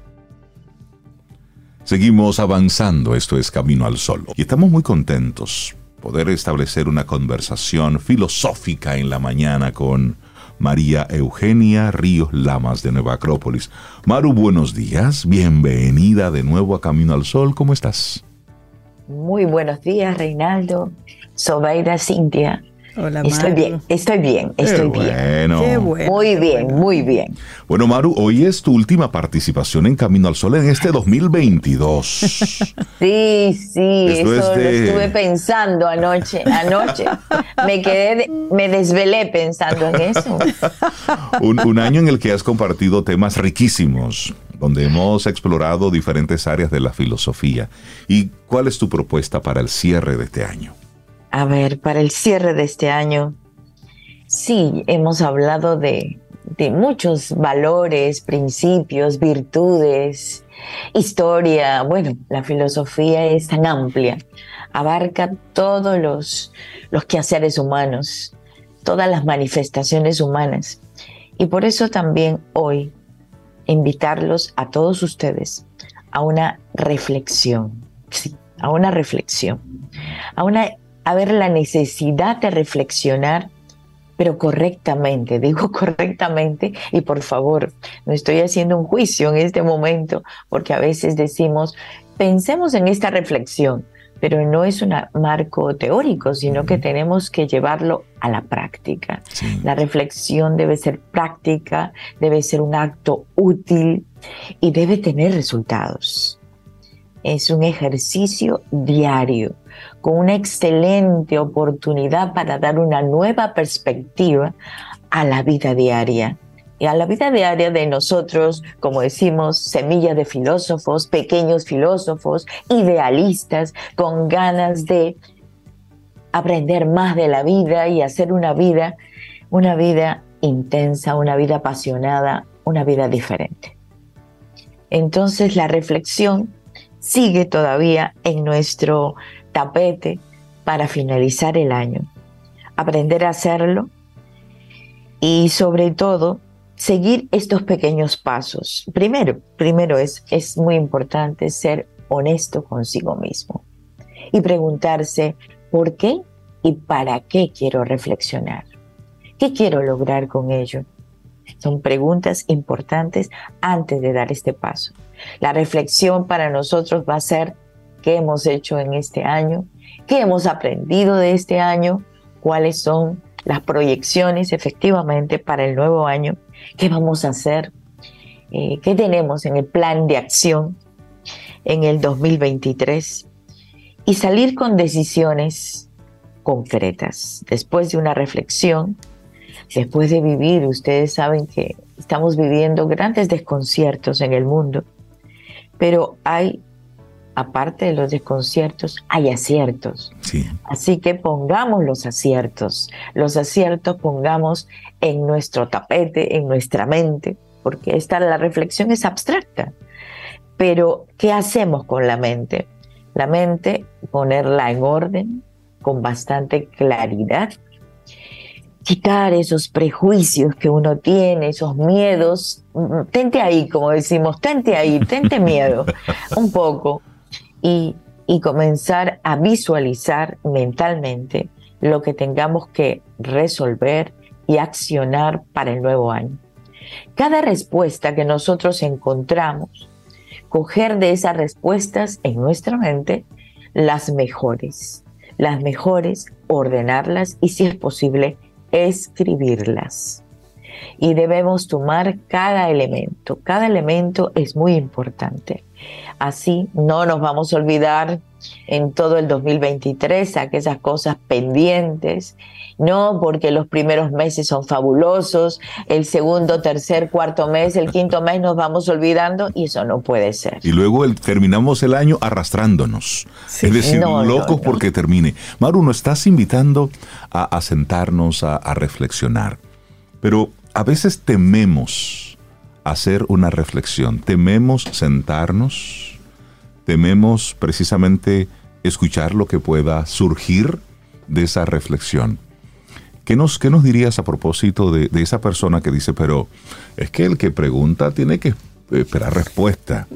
Seguimos avanzando, esto es Camino al Sol. Y estamos muy contentos poder establecer una conversación filosófica en la mañana con María Eugenia Ríos Lamas de Nueva Acrópolis. Maru, buenos días, bienvenida de nuevo a Camino al Sol, ¿cómo estás? Muy buenos días, Reinaldo, Sobeida Cintia. Hola, estoy bien, estoy bien, estoy bien. Qué bueno. Muy bien, muy bien. Bueno, Maru, hoy es tu última participación en Camino al Sol en este 2022. Sí, sí, eso lo estuve pensando anoche, anoche. Me quedé, me desvelé pensando en eso. un, un año en el que has compartido temas riquísimos, donde hemos explorado diferentes áreas de la filosofía. ¿Y cuál es tu propuesta para el cierre de este año? A ver, para el cierre de este año, sí, hemos hablado de, muchos valores, principios, virtudes, historia. Bueno, la filosofía es tan amplia, abarca todos los, los quehaceres humanos, todas las manifestaciones humanas. Y por eso también hoy invitarlos a todos ustedes a una reflexión, sí, a una reflexión, a una a ver la necesidad de reflexionar, pero correctamente, digo correctamente, y por favor, no estoy haciendo un juicio en este momento, porque a veces decimos, pensemos en esta reflexión, pero no es un marco teórico, sino que tenemos que llevarlo a la práctica. La reflexión debe ser práctica, debe ser un acto útil y debe tener resultados. Es un ejercicio diario con una excelente oportunidad para dar una nueva perspectiva a la vida diaria. Y a la vida diaria de nosotros, como decimos, semillas de filósofos, pequeños filósofos, idealistas, con ganas de aprender más de la vida y hacer una vida, una vida intensa, una vida apasionada, una vida diferente. Entonces la reflexión sigue todavía en nuestro tapete para finalizar el año. Aprender a hacerlo y sobre todo seguir estos pequeños pasos. Primero, primero es, es muy importante ser honesto consigo mismo y preguntarse por qué y para qué quiero reflexionar. ¿Qué quiero lograr con ello? Son preguntas importantes antes de dar este paso. La reflexión para nosotros va a ser qué hemos hecho en este año, qué hemos aprendido de este año, cuáles son las proyecciones efectivamente para el nuevo año, qué vamos a hacer, eh, qué tenemos en el plan de acción en el 2023 y salir con decisiones concretas. Después de una reflexión, después de vivir, ustedes saben que estamos viviendo grandes desconciertos en el mundo, pero hay aparte de los desconciertos, hay aciertos. Así que pongamos los aciertos, los aciertos pongamos en nuestro tapete, en nuestra mente, porque esta la reflexión es abstracta. Pero ¿qué hacemos con la mente? La mente ponerla en orden con bastante claridad, quitar esos prejuicios que uno tiene, esos miedos, tente ahí, como decimos, tente ahí, tente miedo, un poco, y, comenzar a visualizar mentalmente lo que tengamos que resolver y accionar para el nuevo año. Cada respuesta que nosotros encontramos, coger de esas respuestas en nuestra mente las mejores, las mejores, ordenarlas y si es posible, escribirlas. Y debemos tomar cada elemento, cada elemento es muy importante. Así no nos vamos a olvidar en todo el 2023 aquellas cosas pendientes, no porque los primeros meses son fabulosos, el segundo, tercer, cuarto mes, el quinto mes nos vamos olvidando y eso no puede ser. Y luego terminamos el año arrastrándonos, es decir, locos porque termine. Maru, nos estás invitando a, sentarnos, a reflexionar, pero a veces tememos hacer una reflexión. Tememos sentarnos, tememos precisamente escuchar lo que pueda surgir de esa reflexión. ¿Qué nos, qué nos dirías a propósito de, de esa persona que dice, pero es que el que pregunta tiene que esperar respuesta?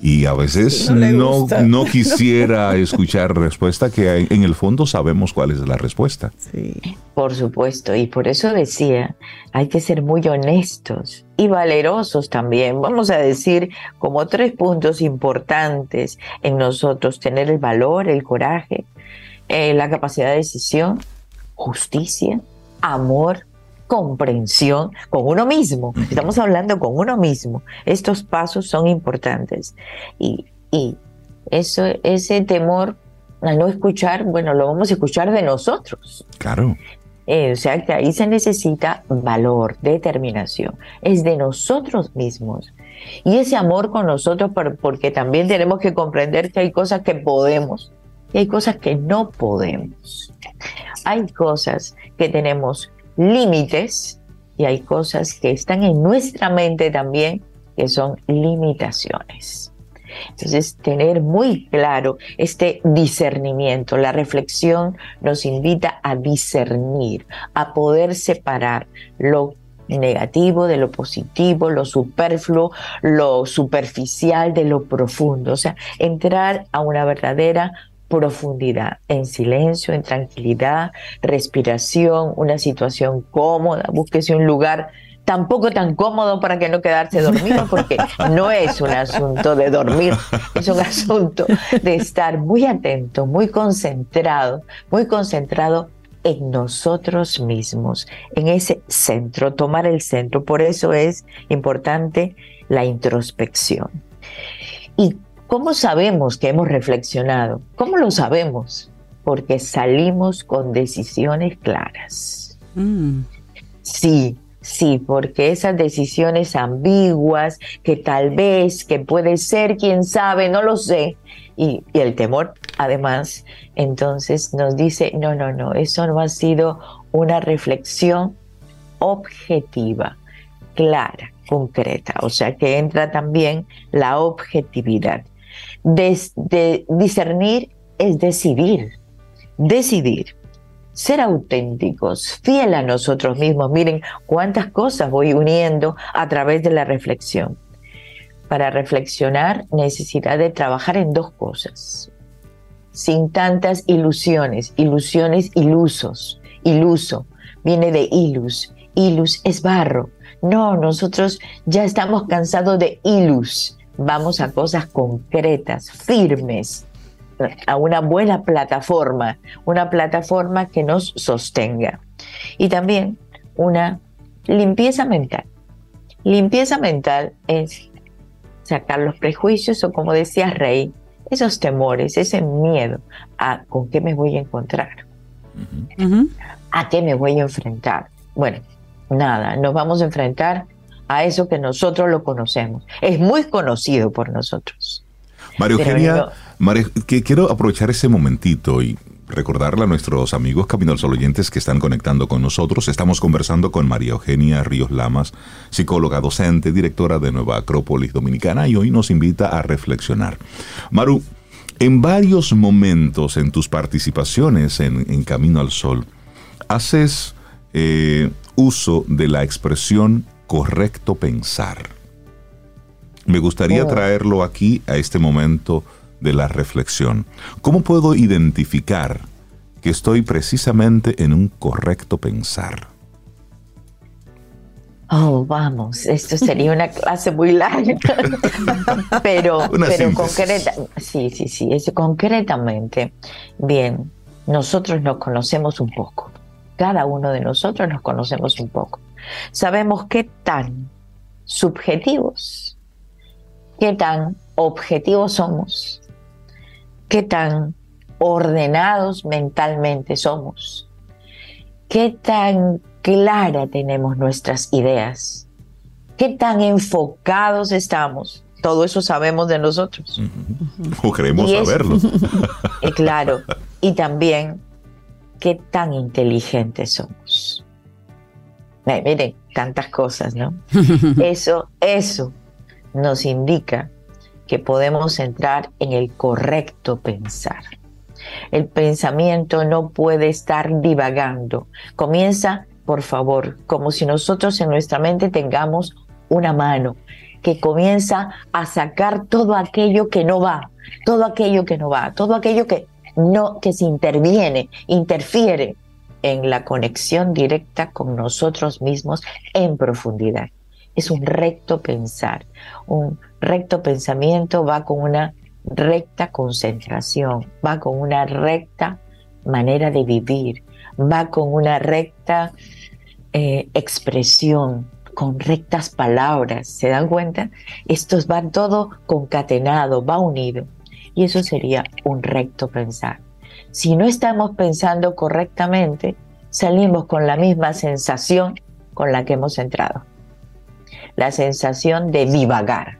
Y a veces no, no, quisiera escuchar respuesta que en el fondo sabemos cuál es la respuesta. Sí. Por supuesto, y por eso decía, hay que ser muy honestos y valerosos también. Vamos a decir como tres puntos importantes en nosotros, tener el valor, el coraje, eh, la capacidad de decisión justicia, amor, comprensión con uno mismo. Estamos hablando con uno mismo. Estos pasos son importantes. Y, y eso, ese temor a no escuchar, bueno, lo vamos a escuchar de nosotros. Claro. Eh, o sea que ahí se necesita valor, determinación. Es de nosotros mismos. Y ese amor con nosotros, porque también tenemos que comprender que hay cosas que podemos y hay cosas que no podemos. Hay cosas que tenemos límites y hay cosas que están en nuestra mente también que son limitaciones. Entonces, tener muy claro este discernimiento, la reflexión nos invita a discernir, a poder separar lo negativo de lo positivo, lo superfluo, lo superficial de lo profundo, o sea, entrar a una verdadera profundidad, en silencio, en tranquilidad, respiración, una situación cómoda, búsquese un lugar tampoco tan cómodo para que no quedarse dormido, porque no es un asunto de dormir, es un asunto de estar muy atento, muy concentrado, muy concentrado en nosotros mismos, en ese centro, tomar el centro. Por eso es importante la introspección. ¿Y cómo sabemos que hemos reflexionado? ¿Cómo lo sabemos? Porque salimos con decisiones claras. Mm. Sí, Sí, porque esas decisiones ambiguas, que tal vez, que puede ser, quién sabe, no lo sé, y, el temor, además, entonces nos dice, no, no, no, eso no ha sido una reflexión objetiva, clara, concreta, o sea que entra también la objetividad. De discernir es decidir, decidir. Ser auténticos, fiel a nosotros mismos. Miren cuántas cosas voy uniendo a través de la reflexión. Para reflexionar necesidad de trabajar en dos cosas, sin tantas ilusiones, ilusiones ilusos, iluso, viene de ilus, ilus es barro. No, nosotros ya estamos cansados de ilus, vamos a cosas concretas, firmes, a una buena plataforma, una plataforma que nos sostenga. Y también una limpieza mental. Limpieza mental es sacar los prejuicios o como decía Rey, esos temores, ese miedo a con qué me voy a encontrar, a qué me voy a enfrentar. Bueno, nada, nos vamos a enfrentar a eso que nosotros lo conocemos. Es muy conocido por nosotros. María Eugenia, que quiero aprovechar ese momentito y recordarle a nuestros amigos Camino al Sol oyentes que están conectando con nosotros. Estamos conversando con María Eugenia Ríos Lamas, psicóloga docente, directora de Nueva Acrópolis Dominicana, y hoy nos invita a reflexionar. Maru, en varios momentos en tus participaciones en, Camino al Sol, haces eh, uso de la expresión correcto pensar. Me gustaría oh. traerlo aquí a este momento de la reflexión. ¿Cómo puedo identificar que estoy precisamente en un correcto pensar? Oh, vamos, esto sería una clase muy larga, pero, pero concreta, sí, sí, sí, es concretamente, bien, nosotros nos conocemos un poco, cada uno de nosotros nos conocemos un poco, sabemos qué tan subjetivos qué tan objetivos somos, qué tan ordenados mentalmente somos, qué tan clara tenemos nuestras ideas, qué tan enfocados estamos. Todo eso sabemos de nosotros. O queremos saberlo. Eh, claro. Y también qué tan inteligentes somos. Miren, tantas cosas, ¿no? Eso, eso nos indica que podemos entrar en el correcto pensar. El pensamiento no puede estar divagando. Comienza, por favor, como si nosotros en nuestra mente tengamos una mano que comienza a sacar todo aquello que no va, todo aquello que no va, todo aquello que no que se interviene, interfiere en la conexión directa con nosotros mismos en profundidad es un recto pensar. Un recto pensamiento va con una recta concentración, va con una recta manera de vivir, va con una recta eh, expresión, con rectas palabras. ¿Se dan cuenta? Esto va todo concatenado, va unido. Y eso sería un recto pensar. Si no estamos pensando correctamente, salimos con la misma sensación con la que hemos entrado. La sensación de divagar,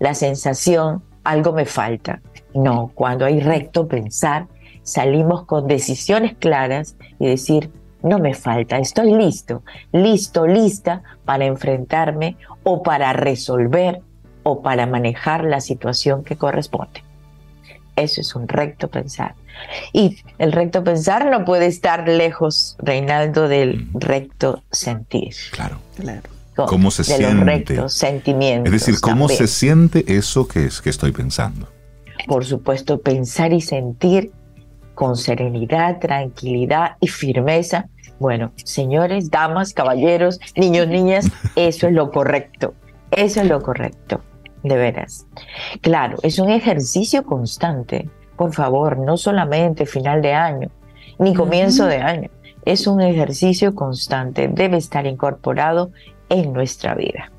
la sensación algo me falta. No, cuando hay recto pensar, salimos con decisiones claras y decir, no me falta, estoy listo, listo, lista para enfrentarme o para resolver o para manejar la situación que corresponde. Eso es un recto pensar. Y el recto pensar no puede estar lejos, Reinaldo, del mm. recto sentir. Claro. Claro. ¿Cómo se siente? Los sentimientos. Es decir, ¿cómo se siente eso que es que estoy pensando? Por supuesto, pensar y sentir con serenidad, tranquilidad y firmeza. Bueno, señores, damas, caballeros, niños, niñas, eso es lo correcto. Eso es lo correcto, de veras. Claro, es un ejercicio constante. Por favor, no solamente final de año, ni comienzo de año. Es un ejercicio constante, debe estar incorporado en nuestra vida.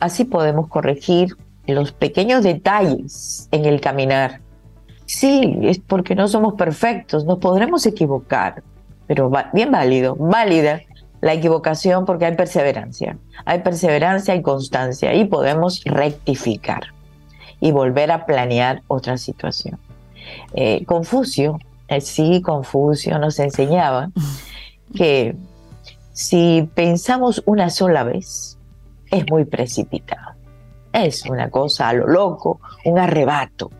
Así podemos corregir los pequeños detalles en el caminar Sí, es porque no somos perfectos, nos podremos equivocar, pero bien válido, válida la equivocación porque hay perseverancia, hay perseverancia y constancia y podemos rectificar y volver a planear otra situación. Eh, Confucio, eh, sí, Confucio nos enseñaba que si pensamos una sola vez, es muy precipitado. Es una cosa a lo loco, un arrebato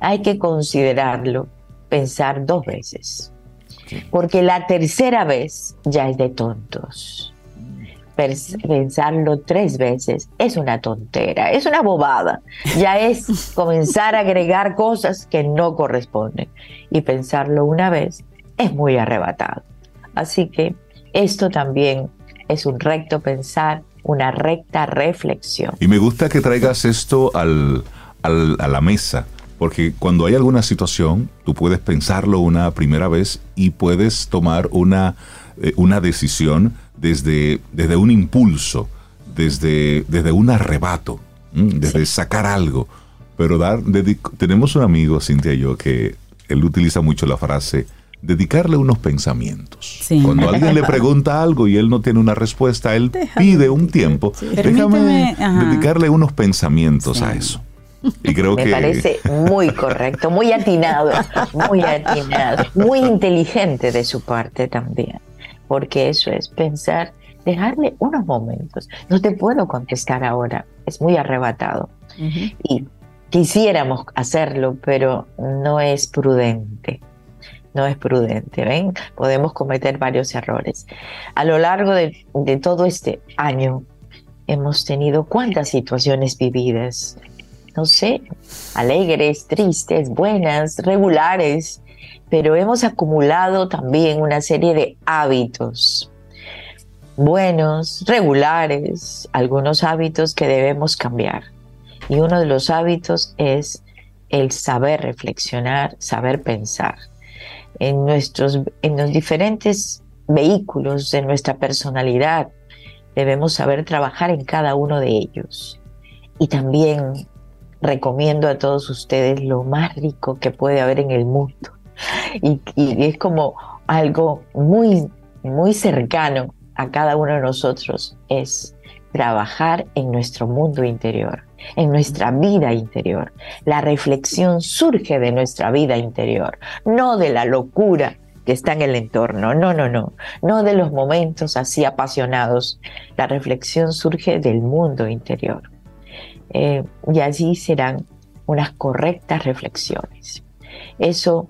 hay que considerarlo, pensar dos veces. Porque la tercera vez ya es de tontos. Pensarlo tres veces es una tontera, es una bobada. Ya es comenzar a agregar cosas que no corresponden. Y pensarlo una vez es muy arrebatado. Así que esto también es un recto pensar, una recta reflexión. Y me gusta que traigas esto al, a la mesa porque cuando hay alguna situación, tú puedes pensarlo una primera vez y puedes tomar una, eh, una decisión desde, desde un impulso, desde, desde un arrebato, desde sacar algo. Pero dar, tenemos un amigo, Cintia y yo, que él utiliza mucho la frase, dedicarle unos pensamientos. Cuando alguien le pregunta algo y él no tiene una respuesta, él pide un tiempo. Déjame dedicarle unos pensamientos a eso. Y creo Me parece muy correcto, muy atinado, muy atinado, muy inteligente de su parte también, porque eso es pensar, dejarle unos momentos. No te puedo contestar ahora, es muy arrebatado. Y quisiéramos hacerlo, pero no es prudente. No es prudente, ¿ven? Podemos cometer varios errores. A lo largo de, de todo este año hemos tenido cuántas situaciones vividas, no sé, alegres, tristes, buenas, regulares, pero hemos acumulado también una serie de hábitos buenos, regulares, algunos hábitos que debemos cambiar. Y uno de los hábitos es el saber reflexionar, saber pensar. En, nuestros, en los diferentes vehículos de nuestra personalidad debemos saber trabajar en cada uno de ellos. Y también recomiendo a todos ustedes lo más rico que puede haber en el mundo. Y, es como algo muy, muy cercano a cada uno de nosotros, es trabajar en nuestro mundo interior, en nuestra vida interior. La reflexión surge de nuestra vida interior, no de la locura que está en el entorno, no, no, no, no de los momentos así apasionados. La reflexión surge del mundo interior. Eh, y allí serán unas correctas reflexiones. Eso,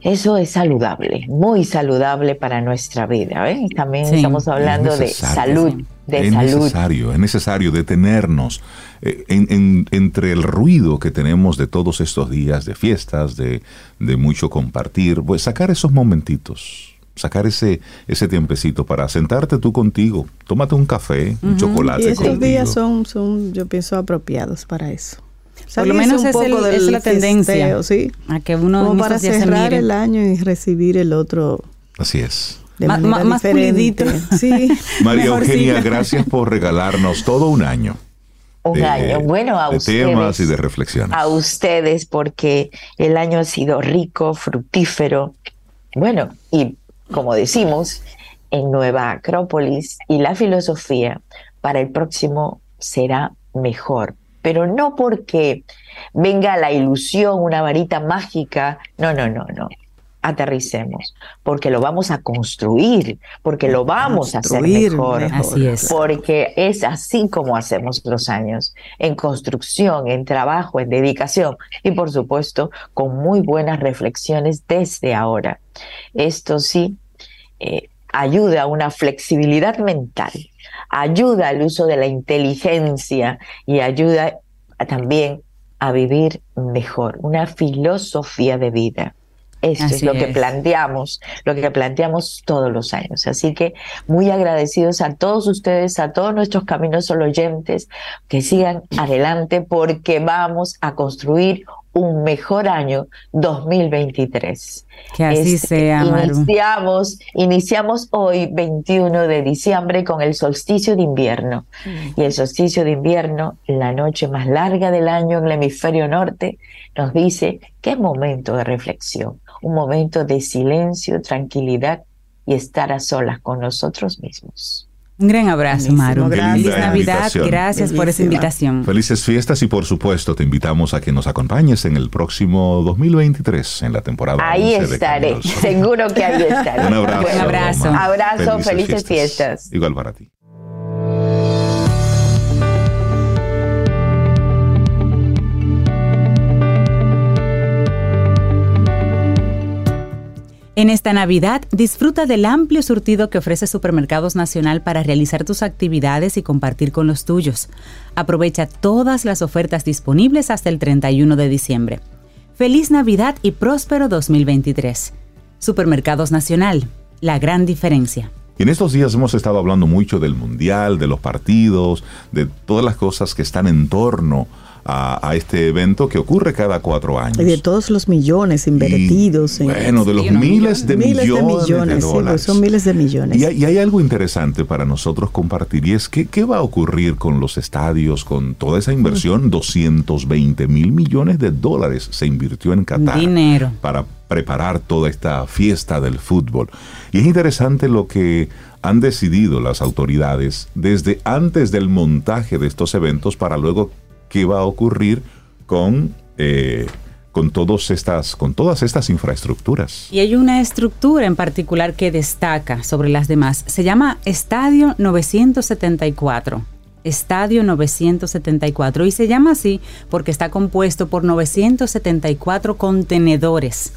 eso es saludable, muy saludable para nuestra vida. También estamos hablando de salud. De es necesario, es necesario detenernos eh, entre el ruido que tenemos de todos estos días de fiestas, de, de mucho compartir, pues sacar esos momentitos sacar ese, ese tiempecito para sentarte tú contigo, tómate un café, un chocolate. Y esos días son, son, yo pienso, apropiados para eso. Por lo menos es, es, la tendencia. ¿sí? A que uno Como para cerrar el año y recibir el otro. Así es. más pulidito. Sí. María Eugenia, gracias por regalarnos todo un año. Un año. Bueno, a de ustedes. temas y de reflexiones. A ustedes, porque el año ha sido rico, fructífero. Bueno, y como decimos, en Nueva Acrópolis y la filosofía para el próximo será mejor. Pero no porque venga la ilusión, una varita mágica. No, no, no, no. Aterricemos, porque lo vamos a construir, porque lo vamos a hacer mejor, Así es. porque es así como hacemos los años, en construcción, en trabajo, en dedicación y por supuesto con muy buenas reflexiones desde ahora. Esto sí eh, ayuda a una flexibilidad mental, ayuda al uso de la inteligencia y ayuda a- también a vivir mejor, una filosofía de vida. Esto Así es lo que planteamos, lo que planteamos todos los años. Así que muy agradecidos a todos ustedes, a todos nuestros caminos solo oyentes, que sigan adelante porque vamos a construir un mejor año 2023. Que así Este, sea, Maru. Iniciamos, iniciamos hoy, 21 de diciembre, con el solsticio de invierno. Y el solsticio de invierno, la noche más larga del año en el hemisferio norte, nos dice que es momento de reflexión, un momento de silencio, tranquilidad y estar a solas con nosotros mismos. Un gran abrazo, Maru. Feliz Navidad. Gracias por esa invitación. Felices fiestas y por supuesto te invitamos a que nos acompañes en el próximo 2023 en la temporada. Ahí 11 de estaré, seguro que ahí estaré. Un abrazo. Buen abrazo. Abrazo, felices fiestas. Igual para ti. En esta Navidad, disfruta del amplio surtido que ofrece Supermercados Nacional para realizar tus actividades y compartir con los tuyos. Aprovecha todas las ofertas disponibles hasta el 31 de diciembre. Feliz Navidad y próspero 2023. Supermercados Nacional, la gran diferencia. En estos días hemos estado hablando mucho del mundial, de los partidos, de todas las cosas que están en torno a, a este evento que ocurre cada cuatro años. Y de todos los millones invertidos. Y, en- bueno, de los Sí, miles de miles millones, de millones, sí, dólares. pues son miles de millones. Y hay, y hay algo interesante para nosotros compartir y es que qué va a ocurrir con los estadios, con toda esa inversión, 220 mil millones de dólares se invirtió en Qatar Dinero. para preparar toda esta fiesta del fútbol. Y es interesante lo que han decidido las autoridades desde antes del montaje de estos eventos para luego qué va a ocurrir con, eh, con, estas, con todas estas infraestructuras. Y hay una estructura en particular que destaca sobre las demás. Se llama Estadio 974. Estadio 974. Y se llama así porque está compuesto por 974 contenedores.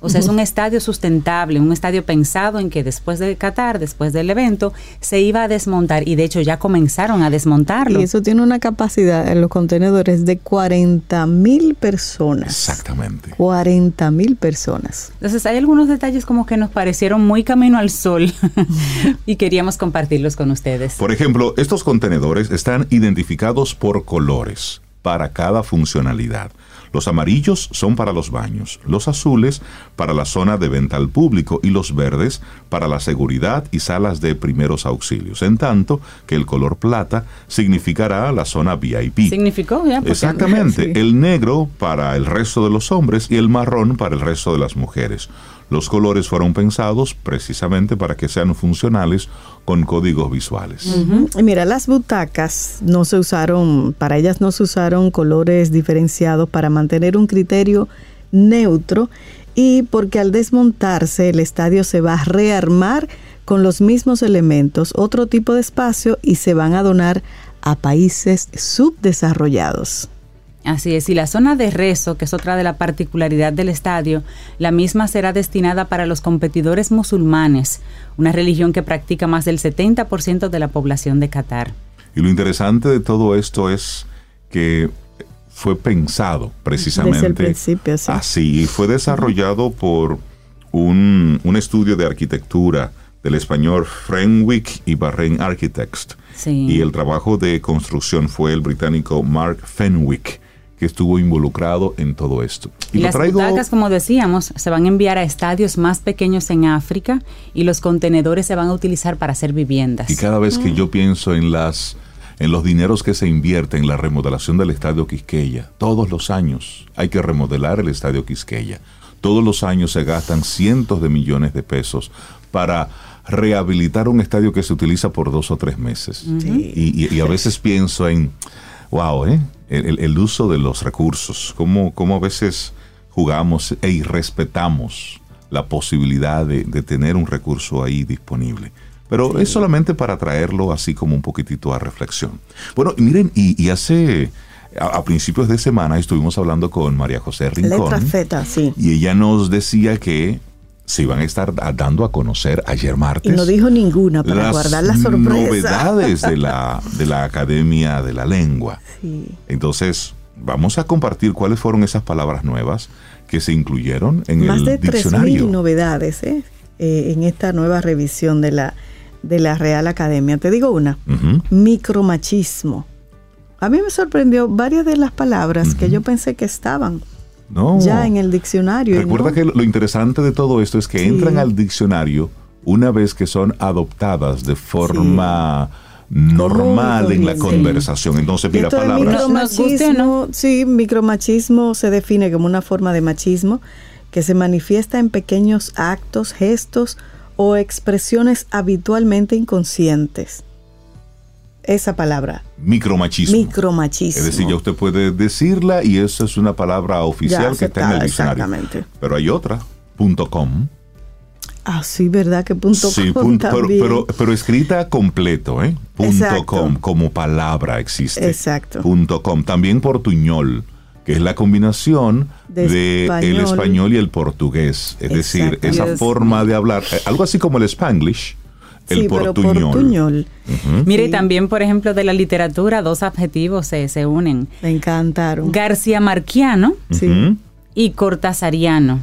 O sea, es un estadio sustentable, un estadio pensado en que después de Qatar, después del evento, se iba a desmontar y de hecho ya comenzaron a desmontarlo. Y eso tiene una capacidad en los contenedores de 40 mil personas. Exactamente. 40 mil personas. Entonces hay algunos detalles como que nos parecieron muy camino al sol y queríamos compartirlos con ustedes. Por ejemplo, estos contenedores están identificados por colores para cada funcionalidad. Los amarillos son para los baños, los azules para la zona de venta al público y los verdes para la seguridad y salas de primeros auxilios. En tanto que el color plata significará la zona VIP. ¿Significó ya? Exactamente, Sí. el negro para el resto de los hombres y el marrón para el resto de las mujeres. Los colores fueron pensados precisamente para que sean funcionales con códigos visuales. Mira, las butacas no se usaron, para ellas no se usaron colores diferenciados para mantener un criterio neutro y porque al desmontarse el estadio se va a rearmar con los mismos elementos, otro tipo de espacio y se van a donar a países subdesarrollados. Así es, y la zona de rezo, que es otra de la particularidad del estadio, la misma será destinada para los competidores musulmanes, una religión que practica más del 70% de la población de Qatar. Y lo interesante de todo esto es que fue pensado precisamente Desde el principio, sí. así y fue desarrollado por un, un estudio de arquitectura del español Frenwick y Barren Architects. Sí. Y el trabajo de construcción fue el británico Mark Fenwick, que estuvo involucrado en todo esto. Y, las butacas, como decíamos, se van a enviar a estadios más pequeños en África y los contenedores se van a utilizar para hacer viviendas. Y cada vez que mm. yo pienso en las en los dineros que se invierten en la remodelación del Estadio Quisqueya, todos los años hay que remodelar el Estadio Quisqueya. Todos los años se gastan cientos de millones de pesos para rehabilitar un estadio que se utiliza por dos o tres meses. y, a veces pienso en, wow, ¿eh? el, uso de los recursos, cómo, cómo a veces jugamos e irrespetamos la posibilidad de, tener un recurso ahí disponible. Pero es solamente para traerlo así como un poquitito a reflexión. Bueno, miren, y, hace a, principios de semana estuvimos hablando con María José Rincón. Letra sí. Y ella nos decía que se iban a estar dando a conocer ayer martes. Y no dijo ninguna para guardar la sorpresa. Novedades de la, de la Academia de la Lengua. Entonces, vamos a compartir cuáles fueron esas palabras nuevas que se incluyeron en Más el diccionario. Más de 3.000 novedades ¿eh? ¿eh? en esta nueva revisión de la, de la Real Academia. Te digo una, micromachismo. A mí me sorprendió varias de las palabras que yo pensé que estaban ya en el diccionario. Recuerda que lo interesante de todo esto es que entran al diccionario una vez que son adoptadas de forma... normal en la conversación. Entonces, mira palabras. Micromachismo, sí, micromachismo se define como una forma de machismo que se manifiesta en pequeños actos, gestos o expresiones habitualmente inconscientes esa palabra. Micromachismo. Micromachismo. Es decir, ya usted puede decirla y esa es una palabra oficial que está, en el diccionario. Exactamente. Pero hay otra, punto .com. Ah, sí, ¿verdad? Que punto sí, com pero, pero, escrita completo, ¿eh? Punto .com como palabra existe. Exacto. Punto .com. También portuñol, que es la combinación de, el español y el portugués. Es decir, esa forma de hablar, eh, algo así como el spanglish, el sí, portuñol. Mire, también, por ejemplo, de la literatura, dos adjetivos se, se unen. Me encantaron. García Marquiano y Cortázariano.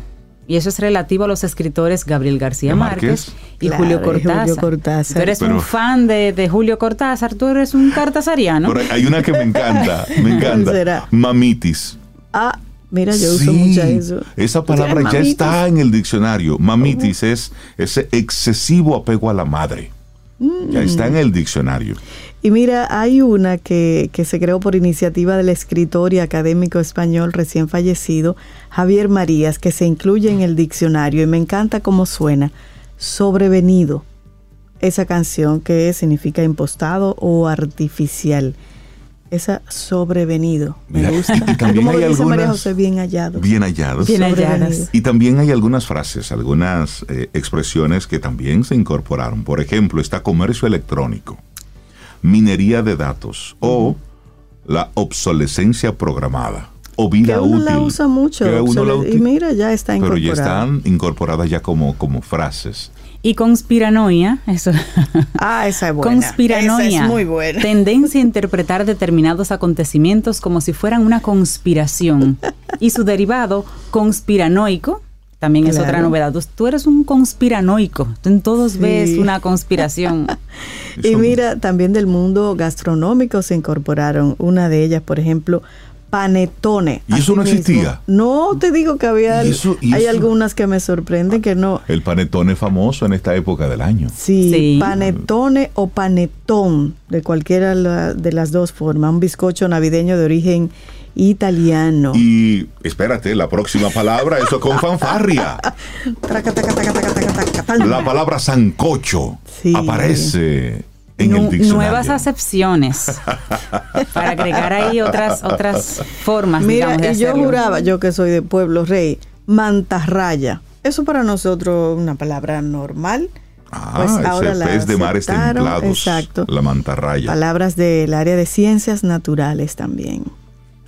Y eso es relativo a los escritores Gabriel García Márquez, y Julio, Cortázar. Tú eres un fan de, Julio Cortázar, tú eres un cartazariano. hay una que me encanta, me encanta. Mamitis. Ah, Mira, yo uso mucho eso. Esa palabra ya está en el diccionario. Mamitis es ese excesivo apego a la madre. Ya está en el diccionario. Y mira, hay una que, que, se creó por iniciativa del escritor y académico español recién fallecido, Javier Marías, que se incluye en el diccionario y me encanta cómo suena. Sobrevenido. Esa canción que significa impostado o artificial esa sobrevenido. Me gusta. Y, también hay algunas, bien hallados. Bien hallados. Bien halladas. Y también hay algunas frases, algunas eh, expresiones que también se incorporaron. Por ejemplo, está comercio electrónico, minería de datos o la obsolescencia programada o vida que uno la usa mucho. y mira, ya está incorporada. Pero ya están incorporadas ya como, como frases. Y conspiranoia, eso. Ah, esa es buena. Conspiranoia. es muy buena. Tendencia a interpretar determinados acontecimientos como si fueran una conspiración. y su derivado, conspiranoico, también es otra novedad. Tú eres un conspiranoico. Tú en todos ves una conspiración. y mira, también del mundo gastronómico se incorporaron. Una de ellas, por ejemplo, panetone. ¿Y eso no existía? No, te digo que había. hay algunas que me sorprenden que no. El panetone famoso en esta época del año. Sí, panetone o panetón, de cualquiera de las dos formas. Un bizcocho navideño de origen italiano. Y espérate, la próxima palabra, eso con fanfarria. la palabra sancocho aparece nuevas acepciones para agregar ahí otras otras formas. Mira, y yo juraba, yo que soy de Pueblo Rey, mantarraya. Eso para nosotros es una palabra normal. Ah, pues ahora la pez de mares templados. Exacto. La mantarraya. Palabras del área de ciencias naturales también.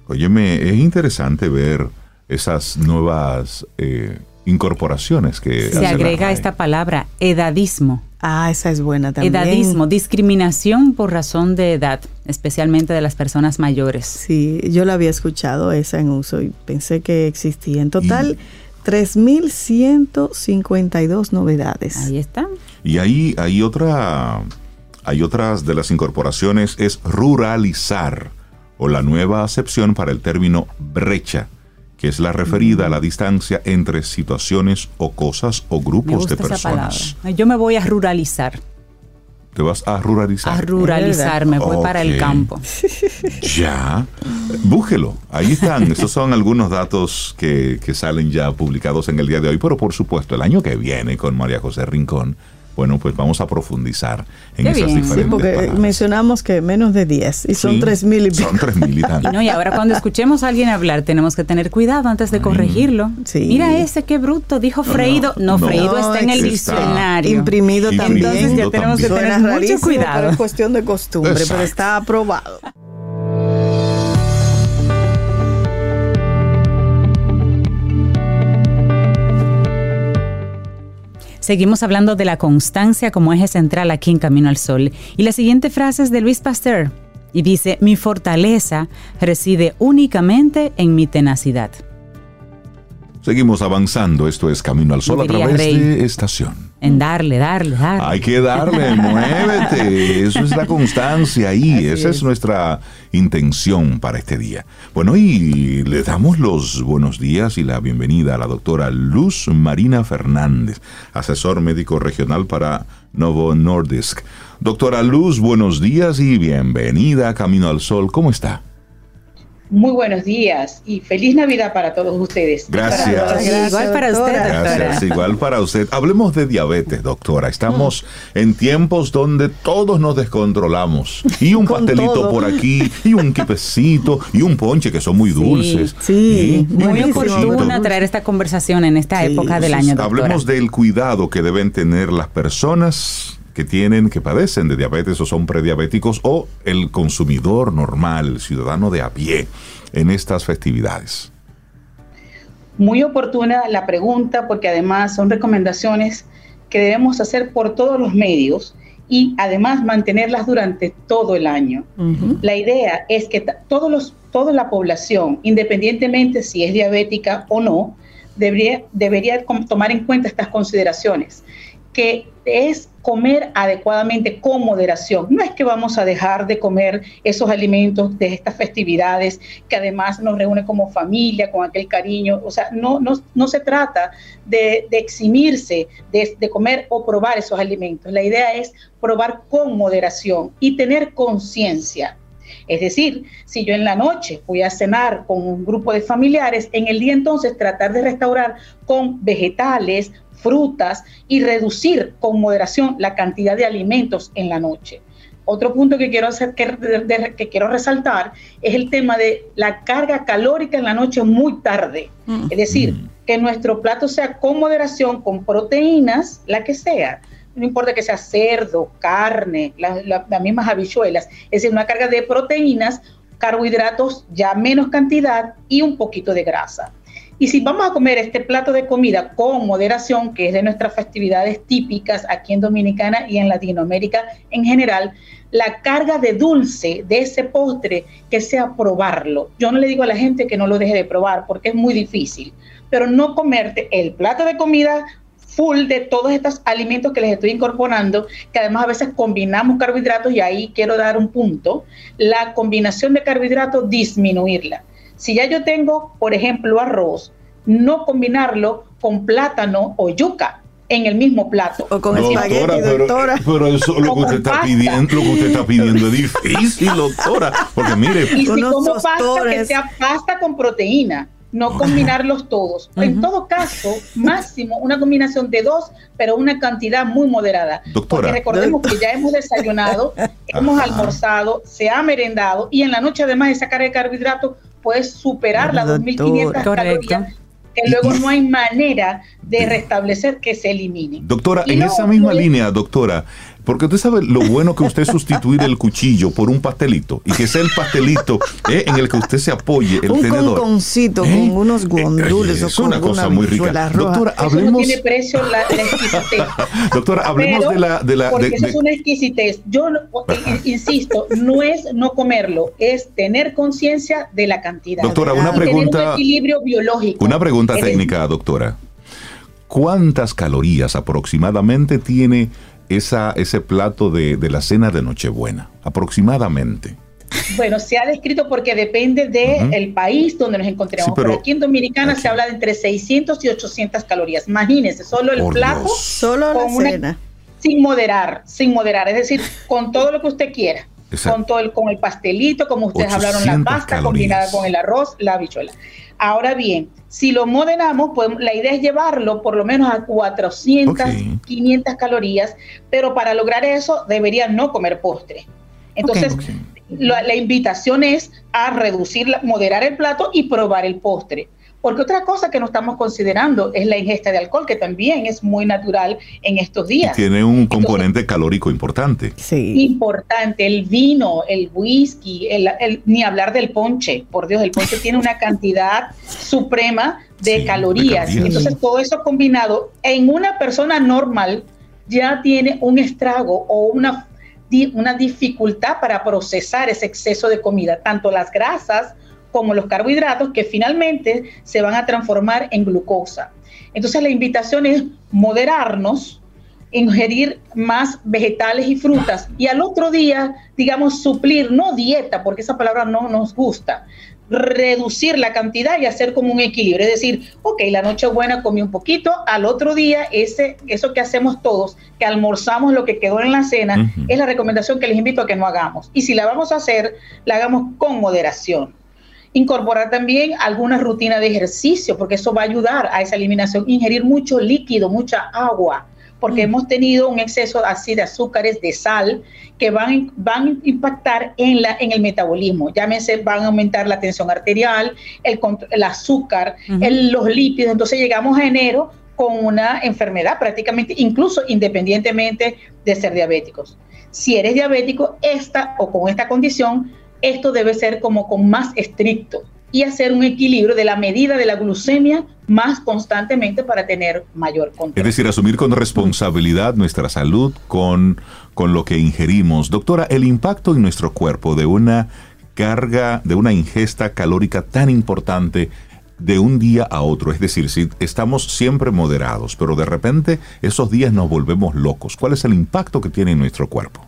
Óyeme, es interesante ver esas nuevas eh, incorporaciones que se agrega esta palabra edadismo. Ah, esa es buena también. Edadismo, discriminación por razón de edad, especialmente de las personas mayores. Sí, yo la había escuchado esa en uso y pensé que existía. En total, 3.152 novedades. Ahí está. Y ahí hay otra, hay otras de las incorporaciones, es ruralizar o la nueva acepción para el término brecha, que es la referida a la distancia entre situaciones o cosas o grupos de personas. Yo me voy a ruralizar. Te vas a ruralizar. A ruralizar, me voy para el campo. Ya, búsquelo. Ahí están. Estos son algunos datos que, que salen ya publicados en el día de hoy, pero por supuesto, el año que viene con María José Rincón bueno, pues vamos a profundizar en esas diferentes sí, porque mencionamos que menos de 10 y son tres mil y Son tres mil y tantos. No, y ahora cuando escuchemos a alguien hablar tenemos que tener cuidado antes de corregirlo. Sí. Mira ese, qué bruto, dijo Freído. No, Freído está en el diccionario. Imprimido, también. Entonces ya tenemos que tener mucho cuidado. es cuestión de costumbre, pero está aprobado. Seguimos hablando de la constancia como eje central aquí en Camino al Sol. Y la siguiente frase es de Luis Pasteur y dice, mi fortaleza reside únicamente en mi tenacidad. Seguimos avanzando, esto es Camino al Sol a través de estación en darle, darle, darle. Hay que darle, muévete. Eso es la constancia ahí. Esa es. nuestra intención para este día. Bueno, y le damos los buenos días y la bienvenida a la doctora Luz Marina Fernández, asesor médico regional para Novo Nordisk. Doctora Luz, buenos días y bienvenida a Camino al Sol. ¿Cómo está? Muy buenos días y feliz Navidad para todos ustedes. Gracias. igual para usted, Gracias, igual para usted. Hablemos de diabetes, doctora. Estamos mm. en tiempos donde todos nos descontrolamos. Y un pastelito por aquí, y un quipecito, y un ponche que son muy dulces. Sí, muy oportuna traer esta conversación en esta época del año. Doctora. Hablemos del cuidado que deben tener las personas que tienen, que padecen de diabetes o son prediabéticos o el consumidor normal, el ciudadano de a pie en estas festividades? Muy oportuna la pregunta porque además son recomendaciones que debemos hacer por todos los medios y además mantenerlas durante todo el año. La idea es que todos los, toda la población, independientemente si es diabética o no, debería, debería tomar en cuenta estas consideraciones que es comer adecuadamente con moderación. No es que vamos a dejar de comer esos alimentos de estas festividades que además nos reúne como familia, con aquel cariño. O sea, no, no, se trata de, eximirse de, de comer o probar esos alimentos. La idea es probar con moderación y tener conciencia. Es decir, si yo en la noche voy a cenar con un grupo de familiares, en el día entonces tratar de restaurar con vegetales, frutas y reducir con moderación la cantidad de alimentos en la noche. Otro punto que quiero, hacer, que, quiero resaltar es el tema de la carga calórica en la noche muy tarde. Mm. Es decir, mm. que nuestro plato sea con moderación, con proteínas, la que sea. No importa que sea cerdo, carne, las mismas habichuelas. Es decir, una carga de proteínas, carbohidratos ya menos cantidad y un poquito de grasa. Y si vamos a comer este plato de comida con moderación, que es de nuestras festividades típicas aquí en Dominicana y en Latinoamérica en general, la carga de dulce de ese postre que sea probarlo. Yo no le digo a la gente que no lo deje de probar porque es muy difícil, pero no comerte el plato de comida full de todos estos alimentos que les estoy incorporando, que además a veces combinamos carbohidratos y ahí quiero dar un punto, la combinación de carbohidratos disminuirla. Si ya yo tengo, por ejemplo, arroz, no combinarlo con plátano o yuca en el mismo plato. O con espagueti, doctora. Pero, eso lo que usted está pidiendo, lo que usted está pidiendo es difícil, doctora. Porque mire, y si como pasta, que sea pasta con proteína no combinarlos todos. En todo caso, máximo una combinación de dos, pero una cantidad muy moderada. Doctora. Porque recordemos que ya hemos desayunado, hemos almorzado, se ha merendado y en la noche además esa carga de carbohidratos puede superar las 2.500 calorías que luego no hay manera de restablecer que se elimine. Doctora, en esa misma línea, doctora, porque usted sabe lo bueno que usted sustituir el cuchillo por un pastelito y que sea el pastelito eh, en el que usted se apoye el un tenedor. Un con ¿Eh? unos guandules. es una cosa muy rica. Doctora, hablemos. No tiene precio la, exquisitez. Doctora, hablemos de la. De la porque eso es una exquisitez. Yo insisto, no es no comerlo, es tener conciencia de la cantidad. Doctora, una pregunta. Tener un equilibrio biológico. Una pregunta técnica, doctora. ¿Cuántas calorías aproximadamente tiene esa, ese plato de, de la cena de Nochebuena, aproximadamente. Bueno, se ha descrito porque depende del país donde nos encontremos. pero, aquí en Dominicana se habla de entre 600 y 800 calorías. Imagínense, solo el plato. Solo la cena. sin moderar, sin moderar. Es decir, con todo lo que usted quiera. Con todo el, con el pastelito, como ustedes hablaron, la pasta combinada con el arroz, la habichuela. Ahora bien, si lo moderamos, pues la idea es llevarlo por lo menos a 400, 500 calorías, pero para lograr eso debería no comer postre. Entonces, la, invitación es a reducir, moderar el plato y probar el postre. Porque otra cosa que no estamos considerando es la ingesta de alcohol, que también es muy natural en estos días. tiene un componente calórico importante. Sí. Importante. El vino, el whisky, ni hablar del ponche. Por Dios, el ponche tiene una cantidad suprema de, calorías. Entonces, todo eso combinado en una persona normal ya tiene un estrago o una, una dificultad para procesar ese exceso de comida, tanto las grasas como los carbohidratos que finalmente se van a transformar en glucosa. Entonces la invitación es moderarnos, ingerir más vegetales y frutas y al otro día, digamos, suplir, no dieta, porque esa palabra no nos gusta, reducir la cantidad y hacer como un equilibrio. Es decir, ok, la noche buena comí un poquito, al otro día ese, eso que hacemos todos, que almorzamos lo que quedó en la cena, es la recomendación que les invito a que no hagamos. Y si la vamos a hacer, la hagamos con moderación. Incorporar también alguna rutina de ejercicio, porque eso va a ayudar a esa eliminación. Ingerir mucho líquido, mucha agua, porque mm. hemos tenido un exceso así de azúcares, de sal, que van, van a impactar en, la, en el metabolismo. Llámese, van a aumentar la tensión arterial, el, el azúcar, los lípidos. Entonces llegamos a enero con una enfermedad prácticamente, incluso independientemente de ser diabéticos. Si eres diabético, esta o con esta condición, esto debe ser como con más estricto y hacer un equilibrio de la medida de la glucemia más constantemente para tener mayor control. Es decir, asumir con responsabilidad nuestra salud con, con lo que ingerimos. Doctora, el impacto en nuestro cuerpo de una carga, de una ingesta calórica tan importante de un día a otro, es decir, si estamos siempre moderados, pero de repente esos días nos volvemos locos, ¿cuál es el impacto que tiene en nuestro cuerpo?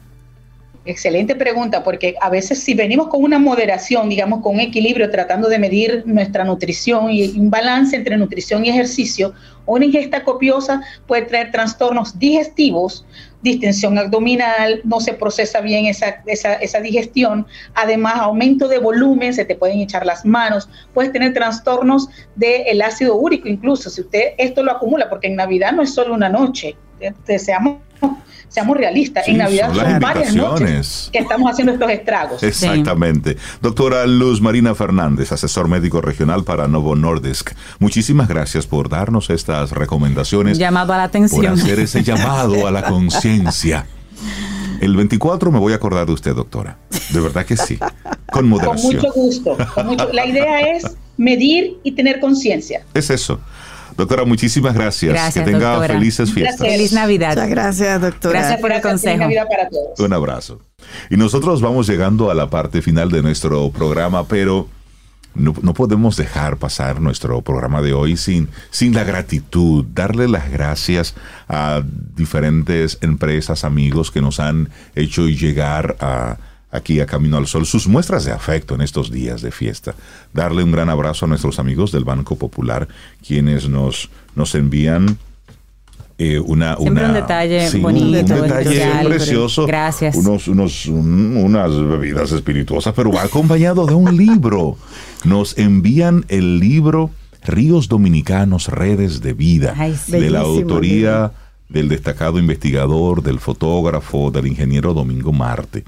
Excelente pregunta, porque a veces si venimos con una moderación, digamos, con un equilibrio, tratando de medir nuestra nutrición y un balance entre nutrición y ejercicio, una ingesta copiosa puede traer trastornos digestivos, distensión abdominal, no se procesa bien esa, esa, esa, digestión, además aumento de volumen, se te pueden echar las manos, puedes tener trastornos del ácido úrico incluso, si usted esto lo acumula, porque en Navidad no es solo una noche, deseamos seamos realistas, en Navidad son, varias noches que estamos haciendo estos estragos. Exactamente. Doctora Luz Marina Fernández, asesor médico regional para Novo Nordisk. Muchísimas gracias por darnos estas recomendaciones. Llamado a la atención. Por hacer ese llamado a la conciencia. El 24 me voy a acordar de usted, doctora. De verdad que sí. Con moderación. Con mucho gusto. La idea es medir y tener conciencia. Es eso. Doctora, muchísimas gracias. que tenga felices fiestas. Feliz Navidad. Muchas gracias, doctora. Gracias por el consejo. Navidad para todos. Un abrazo. Y nosotros vamos llegando a la parte final de nuestro programa, pero no, podemos dejar pasar nuestro programa de hoy sin, sin la gratitud, darle las gracias a diferentes empresas, amigos que nos han hecho llegar a aquí a Camino al Sol sus muestras de afecto en estos días de fiesta. Darle un gran abrazo a nuestros amigos del Banco Popular, quienes nos, nos envían eh, una, una, un detalle bonito, un detalle precioso. Gracias. Unos, unos, unas bebidas espirituosas, pero va acompañado de un libro. Nos envían el libro Ríos Dominicanos, Redes de Vida, de la autoría del destacado investigador, del fotógrafo, del ingeniero Domingo Marte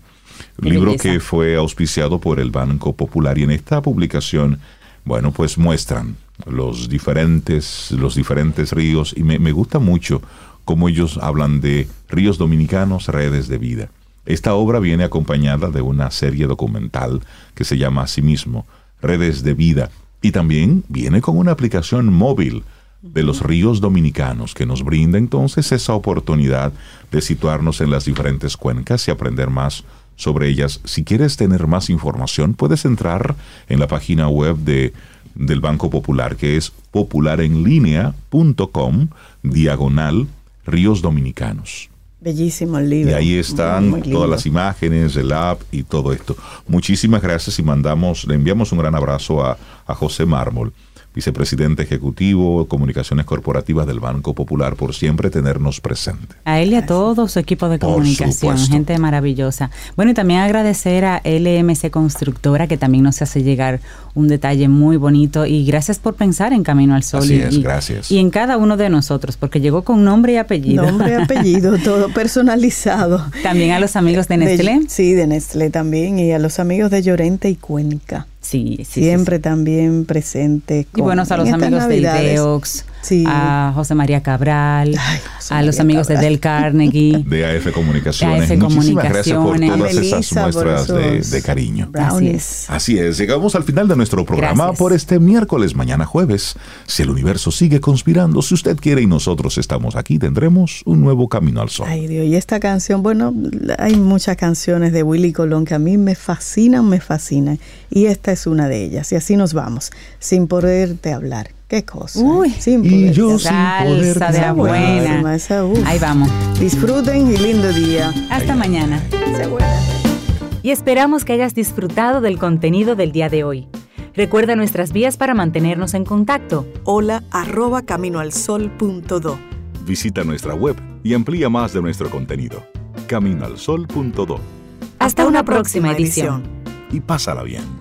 libro que fue auspiciado por el Banco Popular. Y en esta publicación, bueno, pues muestran los diferentes, los diferentes ríos. Y me, me gusta mucho cómo ellos hablan de ríos dominicanos, redes de vida. Esta obra viene acompañada de una serie documental que se llama Asimismo, Redes de Vida, y también viene con una aplicación móvil de los ríos dominicanos que nos brinda entonces esa oportunidad de situarnos en las diferentes cuencas y aprender más sobre ellas. Si quieres tener más información, puedes entrar en la página web de, del Banco Popular, que es popularenlinea.com, diagonal Ríos Dominicanos. Bellísimo el libro. Y ahí están todas las imágenes, el app y todo esto. Muchísimas gracias y mandamos, le enviamos un gran abrazo a, a José Mármol vicepresidente ejecutivo, comunicaciones corporativas del Banco Popular, por siempre tenernos presente. A él y a todo su equipo de comunicación, gente maravillosa. Bueno, y también agradecer a LMC Constructora, que también nos hace llegar un detalle muy bonito. Y gracias por pensar en Camino al Sol. Así y, gracias. Y en cada uno de nosotros, porque llegó con nombre y apellido. Nombre y apellido, todo personalizado. También a los amigos de Nestlé. sí, de Nestlé también. Y a los amigos de Llorente y Cuenca. Sí, sí Siempre también presente. y buenos a los amigos de Ideox, a José María Cabral, a los amigos de Del Carnegie, de AF Comunicaciones. Muchísimas gracias por todas esas muestras de, cariño. Así es. Así es. Llegamos al final de nuestro programa por este miércoles, mañana jueves. Si el universo sigue conspirando, si usted quiere y nosotros estamos aquí, tendremos un nuevo camino al sol. Ay Dios, y esta canción, bueno, hay muchas canciones de Willy Colón que a mí me fascinan, me fascinan. Y esta es una de ellas. Y así nos vamos, sin poderte hablar. Qué cosa. Uy, sin y yo Salsa de la buena. Ahí vamos. Disfruten y lindo día. Hasta mañana. Y esperamos que hayas disfrutado del contenido del día de hoy. Recuerda nuestras vías para mantenernos en contacto. Hola arroba caminoalsol.do. Visita nuestra web y amplía más de nuestro contenido. Caminoalsol.do. Hasta, una, próxima, edición. Y pásala bien.